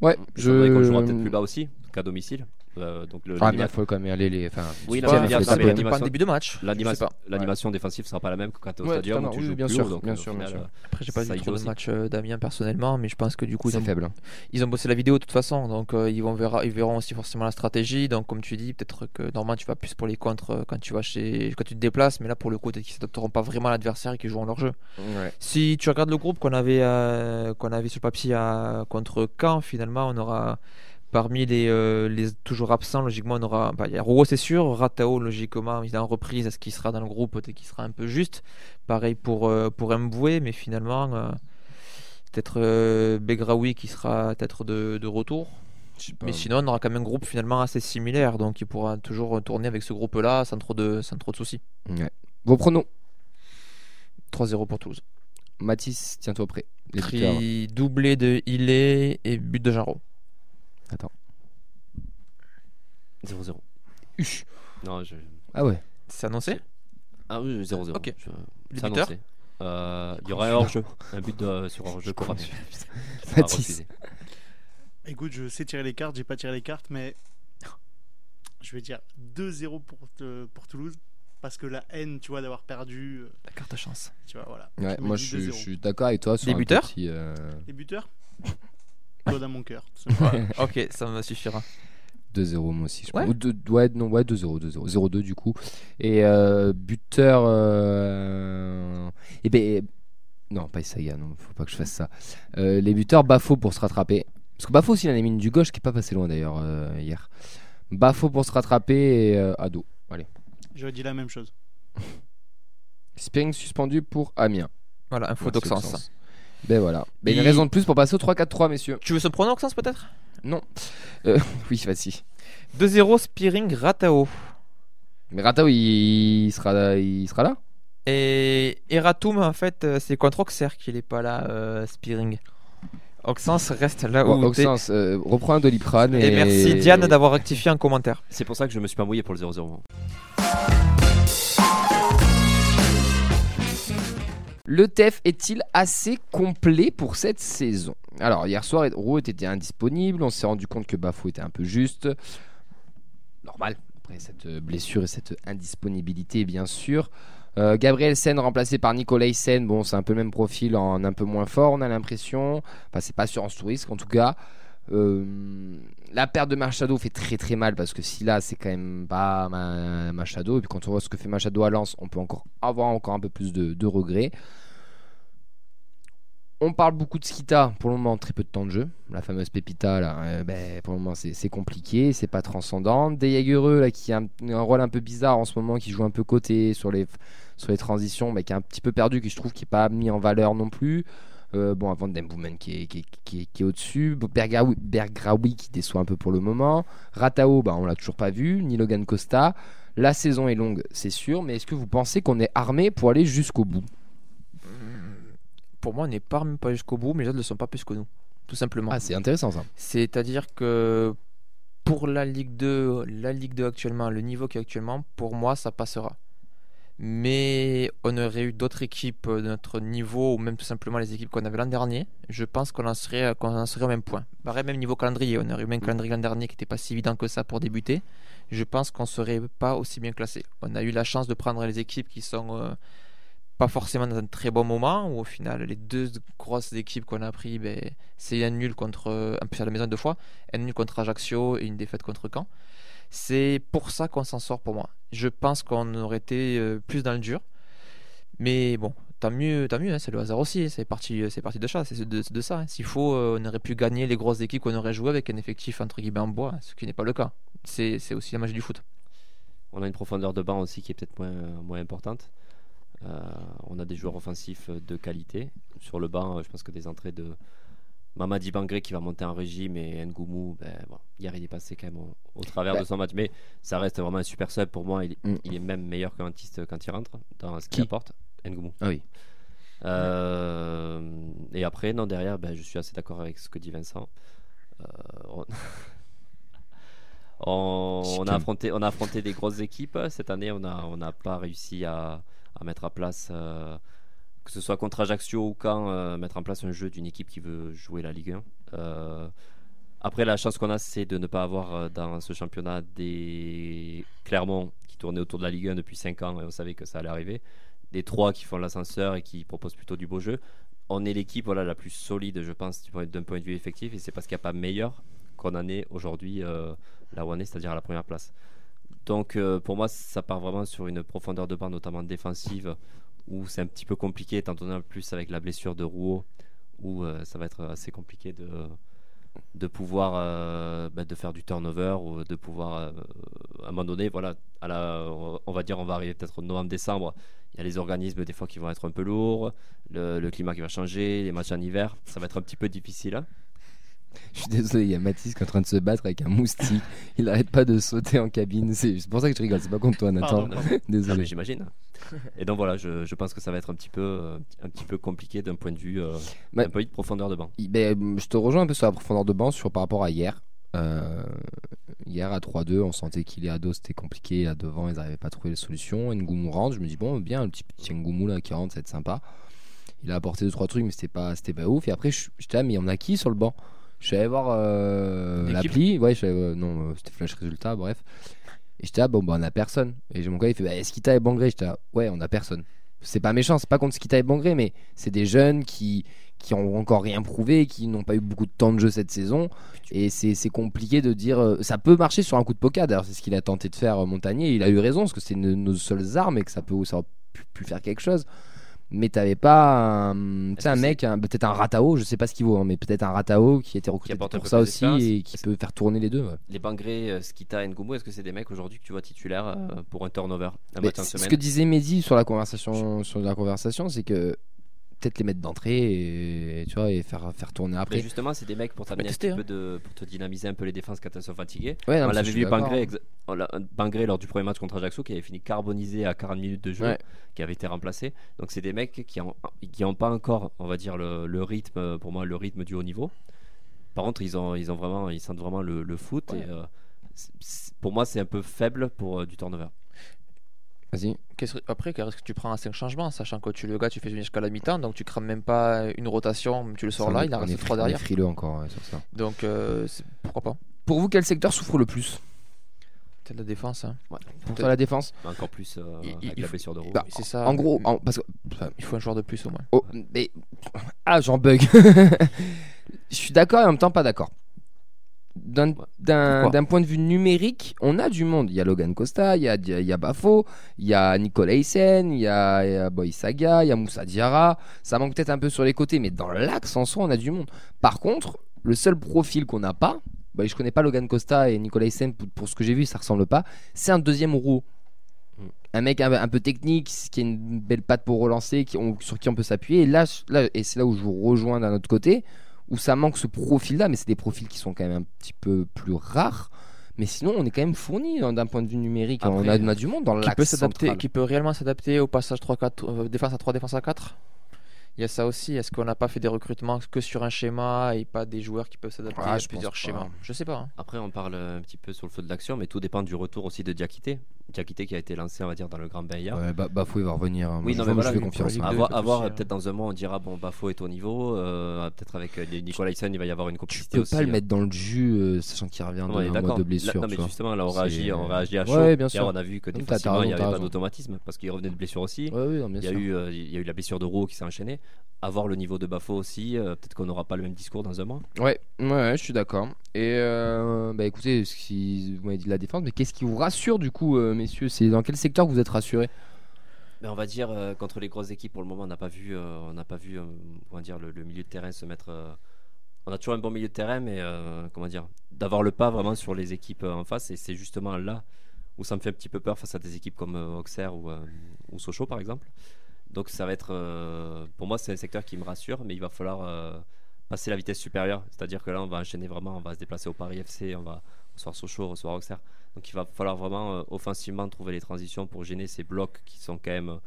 Ouais, Je... qu'on jouera peut-être plus bas aussi qu'à domicile. Euh, donc le, Ah, mais il faut quand même aller. Les... Enfin, Oui, non, bien Ça l'animation- dépend début de match. l'animation, l'animation défensive sera pas la même que quand tu es au Ouais, stadium où tu oui, joues bien plus sûr, haut, donc, bien euh, sûr, au bien final, sûr. euh, Après, j'ai pas vu trop de match d'Amiens personnellement, mais je pense que du coup, ils C'est ont, faible. ils ont bossé la vidéo de toute façon, donc euh, ils, vont verra, ils verront aussi forcément la stratégie. Donc, comme tu dis, peut-être que normalement tu vas plus pour les contres quand tu vas chez, quand tu te déplaces, mais là pour le coup, peut-être qu'ils s'adapteront pas vraiment à l'adversaire et qu'ils joueront leur jeu. Ouais. Si tu regardes le groupe qu'on avait, euh, qu'on avait sur le papier à- contre Caen, finalement, on aura parmi les, euh, les toujours absents, logiquement, on aura. bah, Il y a c'est sûr. Ratao, logiquement, il est en reprise. Est-ce qu'il sera dans le groupe Peut-être qu'il sera un peu juste. Pareil pour, euh, pour Mboué, mais finalement, euh, peut-être Begraoui qui sera peut-être de, de retour. Mais sinon, on aura quand même un groupe finalement assez similaire. Donc, il pourra toujours tourner avec ce groupe-là sans trop de, sans trop de soucis. Ouais. Vos pronos 3-0 pour Toulouse. Mathis, tiens-toi prêt. Les doublé de Ilé et but de Jarreau. 0-0. Uch. Non, je... Ah ouais. C'est annoncé? Ah oui, 0-0. Ok. Je- Le c'est buteur annoncé. Euh, Il y aura un hors-jeu. Un but de, sur hors-jeu Mathis. refusé. Écoute, je sais tirer les cartes, j'ai pas tiré les cartes, mais je vais dire 2-0 pour, euh, pour Toulouse. Parce que la haine, tu vois, d'avoir perdu, euh, La carte chance. tu vois, voilà. Ouais, Je me moi dis je, suis- 2-0. je suis d'accord avec toi sur Les un buteurs petit, euh, Les buteurs Mon cœur. ok, ça me suffira. 2-0 moi aussi. Je Ouais. pense. Ou deux- ouais, non, ouais, 2-0, 2-0. 0-2 du coup. Et euh, buteur. Euh... Et ben. Non, pas Isaga, non, faut pas que je fasse ça. Euh, les buteurs, Bafo pour se rattraper. Parce que Bafo aussi, il en a mis une du gauche qui est pas passé loin d'ailleurs euh, hier. Bafo pour se rattraper et euh, Ado. Allez. J'aurais dit la même chose. Spearing suspendu pour Amiens. Voilà, info d'Oxens. Ben voilà. Ben, une raison de plus pour passer au 3-4-3, messieurs. Tu veux ce pronom Oxens peut-être? Non. Euh, oui, vas-y. 2-0 Spearing Ratao. Mais Ratao, il, il sera, il sera là? Et Eratum, en fait, euh, c'est contre Auxerre qu'il est pas là, euh, Spearing. Oxens reste là où Ouais, t'es. Auxence, euh, reprends un Doliprane. Et, Et merci Diane d'avoir rectifié en commentaire. C'est pour ça que je me suis pas mouillé pour le 0-0. Le TEF est-il assez complet pour cette saison? Alors, hier soir, Roux était indisponible. On s'est rendu compte que Bafou était un peu juste. Normal, après cette blessure et cette indisponibilité, bien sûr. Euh, Gabriel Sen remplacé par Nicolas Sen. Bon, c'est un peu le même profil en un peu moins fort, on a l'impression. Enfin, c'est pas assurance touriste en tout cas. Euh, la perte de Machado fait très très mal parce que si là c'est quand même pas Ma- Machado. Et puis quand on voit ce que fait Machado à Lens on peut encore avoir encore un peu plus de, regrets. On parle beaucoup de Skita pour le moment très peu de temps de jeu. La fameuse Pépita là euh, ben, pour le moment c'est compliqué. C'est pas transcendant. Des Jagereux là qui a un, un rôle un peu bizarre en ce moment qui joue un peu côté sur les sur les transitions mais qui est un petit peu perdu qui je trouve qui est pas mis en valeur non plus euh, bon, avant Demboumen qui est, qui est, qui est- qui est au-dessus. Bergraoui qui déçoit un peu pour le moment. Ratao, bah, on l'a toujours pas vu. Ni Logan Costa. La saison est longue, c'est sûr. Mais est-ce que vous pensez qu'on est armé pour aller jusqu'au bout? Pour moi, on n'est pas même pas jusqu'au bout, mais les autres ne le sont pas plus que nous. Tout simplement. Ah, c'est intéressant ça. C'est-à-dire que pour la Ligue 2, la Ligue 2 actuellement, le niveau qui est actuellement, pour moi, ça passera. Mais on aurait eu d'autres équipes de notre niveau, ou même tout simplement les équipes qu'on avait l'an dernier. Je pense qu'on en serait, qu'on en serait au même point. Pareil, même niveau calendrier. On aurait eu même un calendrier l'an dernier qui n'était pas si évident que ça pour débuter. Je pense qu'on serait pas aussi bien classé. On a eu la chance de prendre les équipes qui sont euh, pas forcément dans un très bon moment, où au final, les deux grosses équipes qu'on a pris, ben, c'est un nul contre, euh, en plus à la maison deux fois, un nul contre Ajaccio et une défaite contre Caen. C'est pour ça qu'on s'en sort pour moi. Je pense qu'on aurait été euh, plus dans le dur. Mais bon, tant mieux, tant mieux, hein, c'est le hasard aussi, c'est parti, c'est parti de ça, c'est de, de ça. hein. S'il faut, euh, on aurait pu gagner les grosses équipes qu'on aurait joué avec un effectif entre guillemets en bois, ce qui n'est pas le cas. C'est aussi la magie du foot. On a une profondeur de banc aussi qui est peut-être moins, moins importante. Euh, on a des joueurs offensifs de qualité. Sur le banc, euh, je pense que des entrées de Mamadi Bangré qui va monter en régime et Ngoumou, ben, bon, hier il est passé quand même au, au travers Bah. de son match. Mais ça reste vraiment un super sub pour moi. Il, Mm. il est même meilleur qu'un Antiste quand il rentre dans ce Qui qu'il apporte. Ngoumou. Ah oui. Euh, et après, non, derrière, ben, je suis assez d'accord avec ce que dit Vincent. Euh, on... on- on a affronté, on a affronté des grosses équipes. Cette année, on n'a on pas réussi à, à mettre à place, euh, que ce soit contre Ajaccio ou quand, euh, mettre en place un jeu d'une équipe qui veut jouer la Ligue 1. Euh, après, la chance qu'on a, c'est de ne pas avoir euh, dans ce championnat des Clermont qui tournaient autour de la Ligue 1 depuis 5 ans et on savait que ça allait arriver. Des trois qui font l'ascenseur et qui proposent plutôt du beau jeu. On est l'équipe voilà, la plus solide, je pense, d'un point de vue effectif et c'est parce qu'il n'y a pas meilleur qu'on en est aujourd'hui euh, là où on est, c'est-à-dire à la première place. Donc pour moi, ça part vraiment sur une profondeur de banc, notamment défensive, où c'est un petit peu compliqué, étant donné plus avec la blessure de Rouault, où euh, ça va être assez compliqué de, de pouvoir euh, bah, de faire du turnover ou de pouvoir euh, à un moment donné voilà on va dire on va arriver peut-être novembre décembre il y a les organismes des fois qui vont être un peu lourds le, le climat qui va changer les matchs en hiver ça va être un petit peu difficile hein. Je suis désolé, il y a Mathis qui est en train de se battre avec un moustique. Il arrête pas de sauter en cabine. C'est pour ça que je rigole, c'est pas contre toi, Nathan. Pardon, pardon. Désolé. j'imagine et donc voilà je, je pense que ça va être un petit peu euh, un petit peu compliqué d'un point de vue euh, point de profondeur de banc Il- ben, je te rejoins un peu sur la profondeur de banc sur, par rapport à hier. Euh, hier à 3-2, on sentait qu'il est à dos, c'était compliqué. À devant, ils n'arrivaient pas à trouver les solutions. Ngoumou rentre, je me dis, bon, bien, le petit, petit Ngoumou là qui rentre, ça va être sympa. Il a apporté 2-3 trucs, mais c'était pas, c'était pas ouf. Et après, je- j'étais là, mais on a qui sur le banc? Je suis allé voir euh, l'appli. Ouais, je suis allé- euh, non, euh, c'était Flash Résultat, bref. Et j'étais là, bon, bah, on a personne. Et j'ai mon gars, il fait, bah, Skita et Bangré. J'étais là, ouais, on a personne. C'est pas méchant, c'est pas contre Skita et Bangré, mais c'est des jeunes qui, qui ont encore rien prouvé, qui n'ont pas eu beaucoup de temps de jeu cette saison. Et c'est compliqué de dire. euh, ça peut marcher sur un coup de poker. D'ailleurs, c'est ce qu'il a tenté de faire Montagnier. Il a eu raison, parce que c'est nos seules armes et que ça peut ça pu, pu faire quelque chose. Mais t'avais pas un, un mec, un- peut-être un Ratao, je sais pas ce qu'il vaut, hein, mais peut-être un Ratao qui été recruté apporte un pour ça aussi et qui peut faire tourner les deux. ouais. les Bangré, euh, Skita et Ngoumou est-ce que c'est des mecs aujourd'hui que tu vois titulaires euh, pour un turnover un ce que disait Mehdi sur la conversation, sur la conversation, c'est que peut-être les mettre d'entrée et tu vois et faire faire tourner Mais après. justement, c'est des mecs pour t'amener un peu de, pour te dynamiser un peu les défenses quand elles sont fatiguées. Ouais, non, on l'avait vu Bangré, hein. Bangré lors du premier match contre Ajaccio qui avait fini carbonisé à 40 minutes de jeu, Ouais. qui avait été remplacé. Donc c'est des mecs qui ont, qui ont pas encore, on va dire le, le rythme, pour moi le rythme du haut niveau. Par contre, ils ont, ils ont vraiment, ils sentent vraiment le, le foot. Ouais. Et, euh, pour moi, c'est un peu faible pour euh, du turnover. Vas-y. Qu'est-ce- Après, quel risque tu prends à 5 changements, sachant que tu le gars, tu fais une jusqu'à la mi-temps, donc tu crames même pas une rotation, tu le sors Ça, là, on il en reste est 3 fri- on est derrière. frileux encore ouais, sur ça. Donc euh, pourquoi pas Pour vous, quel secteur souffre le plus? Peut-être la défense. hein. Pour toi, la défense? Encore plus euh, Il- il- avec il la faut- blessure de Roux. Bah, C'est ça. En gros, en- parce que. enfin, il faut un joueur de plus au moins. oh, mais. Ah, j'en bug. Je suis d'accord et en même temps pas d'accord. D'un Ouais. point de vue numérique, on a du monde. Il y a Logan Costa, il y a, il y a Bafo, il y a Nicolas Hyssen, il y a, il y a Boy Saga, il y a Moussa Diarra. Ça manque peut-être un peu sur les côtés, mais dans l'axe en soi, on a du monde. Par contre, le seul profil qu'on n'a pas, bah, je connais pas Logan Costa et Nicolas Hyssen, pour, pour ce que j'ai vu, ça ressemble pas. C'est un deuxième roue. Mm. Un mec un, un peu technique, qui a une belle patte pour relancer, qui, on- sur qui on peut s'appuyer. Et là, là et c'est là où je vous rejoins d'un autre côté, où ça manque ce profil-là, mais c'est des profils qui sont quand même un petit peu plus rares. Mais sinon, on est quand même fourni hein, d'un point de vue numérique. on, a, Après, on a du monde dans qui l'axe central. qui peut réellement s'adapter au passage 3-4, euh, défense à 3, défense à 4 Il y a ça aussi. Est-ce qu'on n'a pas fait des recrutements que sur un schéma et pas des joueurs qui peuvent s'adapter Ah, à je plusieurs schémas? Pas. Je sais pas. hein. Après, on parle un petit peu sur le feu de l'action, mais tout dépend du retour aussi de Diakité. Diakité qui a été lancé, on va dire, dans le Grand Bain hier. Ouais, bah, Bafou, il va revenir. hein. Oui, non, je, mais je voilà, fais pour confiance. À voir, hein. peut-être dans un mois, on dira bon, Bafo est au niveau. euh, peut-être avec euh, Nicolas Hyssen, il va y avoir une Tu complicité peux aussi. pas le hein. mettre dans le jus, euh, sachant qu'il revient de Ouais, un mois de Là- blessure. non, tu mais justement, là, on réagit, on réagit à chaud. Ouais, bien Hier, sûr. on a vu que défensivement, il n'y avait pas d'automatisme parce qu'il revenait de blessure aussi. Il y a eu la blessure de Roux qui s'est enchaînée. Avoir le niveau de Bafo aussi, euh, peut-être qu'on n'aura pas le même discours dans un mois. Ouais, ouais, ouais, je suis d'accord. Et euh, bah écoutez, ce qui, vous m'avez dit de la défense, mais qu'est-ce qui vous rassure du coup, euh, messieurs? C'est dans quel secteur vous êtes rassurés? Mais on va dire contre les grosses équipes pour le moment, on n'a pas vu, on n'a pas vu, comment dire, le, le milieu de terrain se mettre. on a toujours un bon milieu de terrain, mais comment dire, d'avoir le pas vraiment sur les équipes en face, et c'est justement là où ça me fait un petit peu peur face à des équipes comme Auxerre ou, ou Sochaux par exemple. Donc ça va être, euh, pour moi, c'est un secteur qui me rassure, mais il va falloir euh, passer la vitesse supérieure, c'est-à-dire que là, on va enchaîner vraiment, on va se déplacer au Paris FC, on va recevoir Sochaux, recevoir Auxerre. Donc il va falloir vraiment euh, offensivement trouver les transitions pour gêner ces blocs qui sont quand même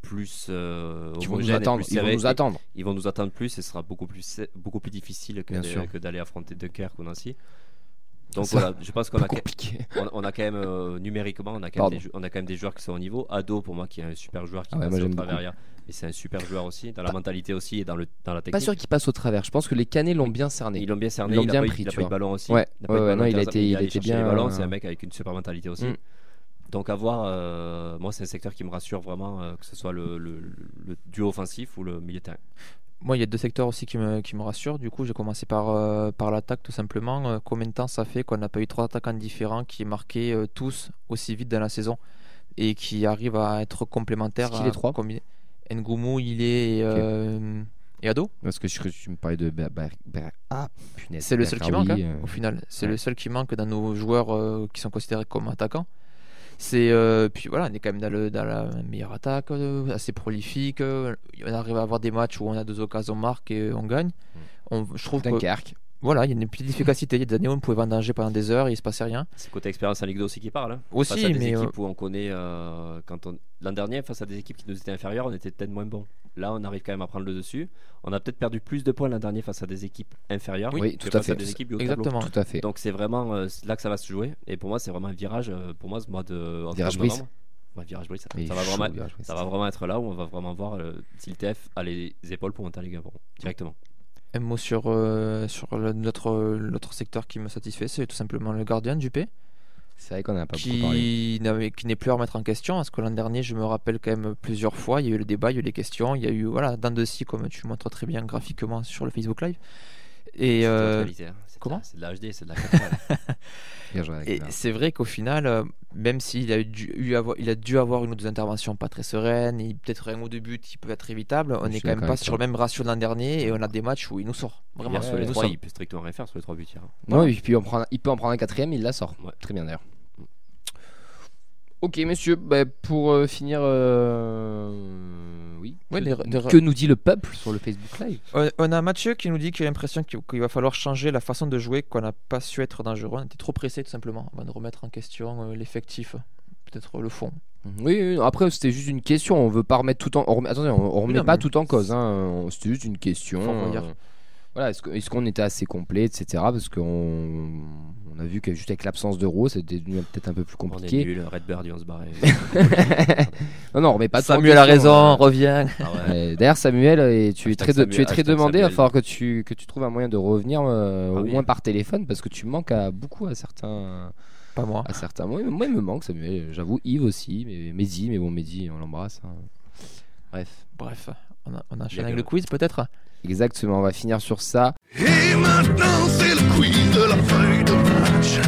plus euh, Qui vont nous attendre. plus Ils vont nous attendre. Ils vont nous attendre plus et ce sera beaucoup plus, beaucoup plus difficile que d'aller affronter Dunkerque ou Nancy. Donc Ça, voilà, je pense qu'on Pas a, on, on a quand même euh, numériquement, on a, quand même des, jou- on a quand même des joueurs qui sont au niveau. Ado pour moi qui est un super joueur qui Ah ouais, passe au travers hier. Et c'est un super joueur aussi, dans la Pas- mentalité aussi et dans, le, dans la Pas technique. sûr qu'il passe au travers. Je pense que les Canets l'ont bien cerné. Ils l'ont bien cerné, Ils l'ont bien pas pris, il a pas de vois. ballon aussi. Ouais, Il a pas ouais, ouais, non, il a été- mais il a été bien, euh, c'est un mec avec une super mentalité aussi. Mm. Donc à voir, euh, moi c'est un secteur qui me rassure vraiment, euh, que ce soit le, le- le duo offensif ou le milieu de terrain. Moi, il y a deux secteurs aussi qui me, qui me rassurent. Du coup, j'ai commencé par, euh, par l'attaque tout simplement. Euh, combien de temps ça fait qu'on n'a pas eu trois attaquants différents qui marquaient euh, tous aussi vite dans la saison et qui arrivent à être complémentaires les trois combiner- Ngoumou, il est et, Ado. Parce que je crois que tu me parlais de. Ber- Ah, punaise. C'est le seul qui manque hein, euh, au final. C'est ouais. le seul qui manque dans nos joueurs euh, qui sont considérés comme attaquants. C'est euh, puis voilà, on est quand même dans, le, dans la meilleure attaque, euh, assez prolifique. euh, on arrive à avoir des matchs où on a deux occasions, on marque et on gagne. On, je trouve que Dunkerque. voilà, il y a une petite efficacité. Il y a des années où on pouvait vendanger pendant des heures et il se passait rien. C'est côté expérience en Ligue 2 aussi qui parle. hein. Aussi, face à des mais, équipes où on connaît, quand on l'an dernier, face à des équipes qui nous étaient inférieures, on était peut-être moins bon. Là, on arrive quand même à prendre le dessus. On a peut-être perdu plus de points l'an dernier face à des équipes inférieures Oui, que tout à face fait. à des équipes. Exactement. Tout à fait. Donc c'est vraiment euh, là que ça va se jouer. Et pour moi, c'est vraiment un virage. euh, pour moi, ce mois de Virage brise. Ouais, virage brise. Ça, va chaud, vraiment, virage, ouais, ça c'est va vraiment être là où on va vraiment voir euh, si le TF a les épaules pour monter en Ligue 1 bon, directement. Un mot sur, euh, sur l'autre secteur qui me satisfait, c'est tout simplement le gardien du P. C'est vrai qu'on n'a pas beaucoup parlé. qui qui n'est plus à remettre en question. Parce que l'an dernier, je me rappelle quand même plusieurs fois, il y a eu le débat, il y a eu les questions, il y a eu voilà, dans de si, comme tu montres très bien graphiquement sur le Facebook Live. Et, euh, hein. C'est de comment la- C'est de la HD, c'est de la 4K. Bien joué avec et c'est vrai qu'au final, euh, même s'il a, dû, eu avoir, il a dû avoir une ou deux interventions pas très sereines, et peut-être un ou deux buts qui peuvent être évitables, on n'est quand même pas sur le même ratio de l'an dernier et on a des matchs où il nous sort. Vraiment, Hier, sur les il trois, peut strictement rien faire sur les trois buts. hier. Non, et puis on prend- il peut en prendre un quatrième, il la sort. Ouais. Très bien d'ailleurs. Ok, messieurs, bah, pour euh, finir, euh, oui. Ouais, Que- nous dit le peuple sur le Facebook Live? On on a Mathieu qui nous dit qu'il a l'impression qu'il va falloir changer la façon de jouer, qu'on n'a pas su être dangereux. On était trop pressé tout simplement avant de remettre en question euh, l'effectif, peut-être le fond. Oui, après c'était juste une question. On veut pas remettre tout en. On remet, attendez, on, on remet non, pas tout en cause. Hein. C'était juste une question. Voilà, est-ce que- est-ce qu'on était assez complet, etc. Parce qu'on on a vu que juste avec l'absence d'euros, c'était devenu peut-être un peu plus On est compliqué. nul, Redbird, vont se barrer. non, non, on remet pas Samuel a raison, euh. reviens. Ah ouais. D'ailleurs, Samuel, et tu es très, tu es demandé. Il va Samuel. falloir que tu, que tu trouves un moyen de revenir euh, Ah au oui. moins par téléphone parce que tu manques à beaucoup à certains. Pas moi. À certains. Moi, moi, il me manque, Samuel. J'avoue, Yves aussi, mais Mehdi, mais bon, Mehdi, on l'embrasse. hein. Bref. Bref, on, a, on enchaîne avec le quiz peut-être Exactement, on va finir sur ça. Et maintenant, c'est le quiz de la feuille de match.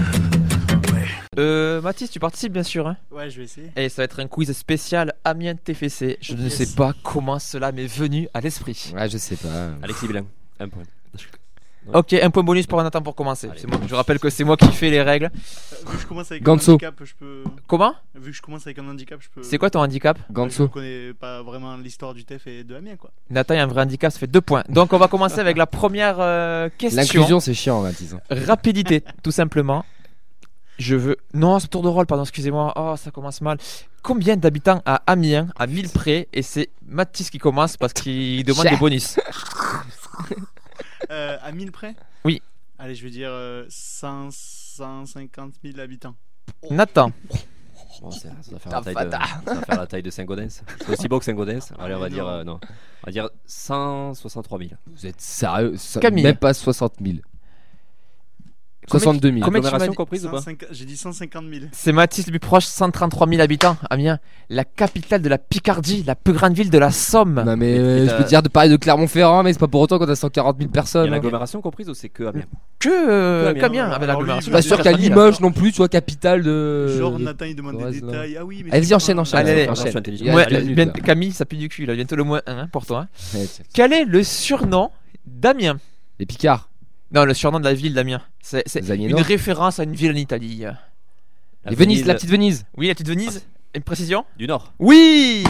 Euh, Mathis, tu participes bien sûr. Hein. Ouais, je vais essayer. Et ça va être un quiz spécial Amiens TFC. Je ne sais pas comment cela m'est venu à l'esprit. Ouais, je sais pas. Alexis Blanc, un point. Ok, un point bonus pour Nathan pour commencer. Allez. C'est moi- je rappelle que c'est moi qui fais les règles. Vu que je commence avec Ganso. un handicap, je peux. Comment Vu que je commence avec un handicap, je peux. C'est quoi ton handicap Je Ganso. connais pas vraiment l'histoire du TEF et de Amiens, quoi. Nathan, il y a un vrai handicap, ça fait deux points. Donc on va commencer avec la première euh, question. L'inclusion, c'est chiant, Mathis. Rapidité, tout simplement. Je veux. Non, c'est tour de rôle, pardon, excusez-moi. Oh, ça commence mal. Combien d'habitants à Amiens, à 1000 près Et c'est Mathis qui commence parce qu'il demande des bonus? Euh, à 1000 près Oui. Allez, je vais dire euh, 100, 150 000 habitants. Nathan, Bon, ça, ça va faire la taille de, fata. ça va faire la taille de Saint-Gaudens. C'est aussi beau que Saint-Gaudens. Allez, on va dire non. euh, non. On va dire 163 000. Vous êtes sérieux? Ça- Camille. Même pas 60 000. Combien- 62 000. combien tu dit comprise ou pas 150 J'ai dit 150 000. c'est Mathis le plus proche, 133 000 habitants. Amiens, la capitale de la Picardie, la plus grande ville de la Somme. Non, mais euh, je peux dire de parler de Clermont-Ferrand, mais c'est pas pour autant qu'on a 140 000 Il y personnes. a hein. l'agglomération comprise ou c'est que Amiens Que euh, Que Amiens. avec l'agglomération. je Pas sûr qu'à 400 000. Limoges non plus, soit capitale de. Genre, Nathan, il demande des détails. Ah oui, mais. Allez-y, enchaîne, enchaîne. Allez, là. Camille, ça pue du cul, là. bientôt le moins 1 pour toi. Tiens. Quel est le surnom d'Amiens? Les Picards. Non, le surnom de la ville d'Amiens. C'est une référence à une ville en Italie. La Venise, la petite Venise. Oui, la petite Venise Une précision Du Nord. Oui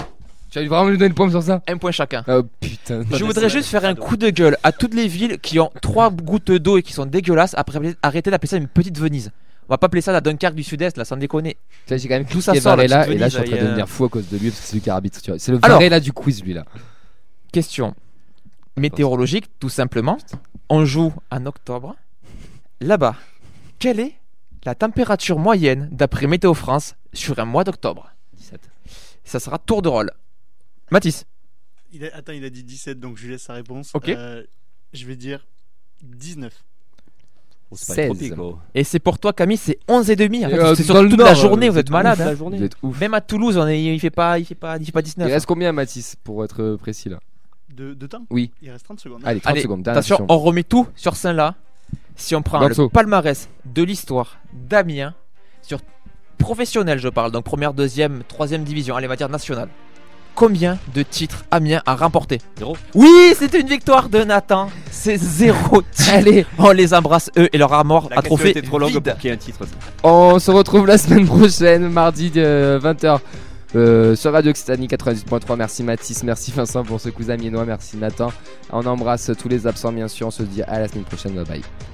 Tu vas vraiment lui donner le point sur ça Un point chacun. Oh putain. Je voudrais juste faire un coup de gueule à toutes les villes qui ont trois gouttes d'eau et qui sont dégueulasses. Après, arrêtez d'appeler ça une petite Venise. On va pas appeler ça la Dunkerque du Sud-Est, là, sans déconner. J'ai quand même Tout ça sort, la Varela petite et là je suis en Venise, train de devenir fou à cause de lui parce que c'est lui qui arbitre. tu vois. C'est le Alors. Varela du quiz lui là. Question météorologique, tout simplement. On joue en octobre. Là-bas, quelle est la température moyenne d'après Météo France sur un mois d'octobre? 17. Ça sera tour de rôle. Mathis, Il a- Attends, il a dit 17, donc je lui laisse sa réponse. Ok. Euh, je vais dire 19. Oh, c'est pas 16. les tropiques, gros. et c'est pour toi Camille, c'est 11 et demi. Fait, Euh, c'est sur toute Nord, la journée, vous êtes malade. La hein. Vous êtes ouf. Même à Toulouse, on est, il fait pas, il fait pas, il fait pas Il 19. reste combien Mathis pour être euh, précis là? De, de temps Oui. Il reste 30 secondes. Allez 30 Allez, secondes. dernière attention, question. on remet tout sur Saint-La. Si on prend le palmarès de l'histoire d'Amiens, sur professionnel, je parle, donc première, deuxième, troisième division, allez, on va dire nationale. Combien de titres Amiens a remporté Zéro. Oui, c'était une victoire de Nathan. C'est zéro titre. Allez, On les embrasse eux et leur armor La à question trophée était trop longue vide. pour qu'il y ait un titre. ça. on se retrouve la semaine prochaine, mardi de 20h. Euh, sur Radio Occitanie 98.3, merci Mathis, merci Vincent pour ce cousin miennois, merci Nathan. On embrasse tous les absents bien sûr, on se dit à la semaine prochaine, bye bye.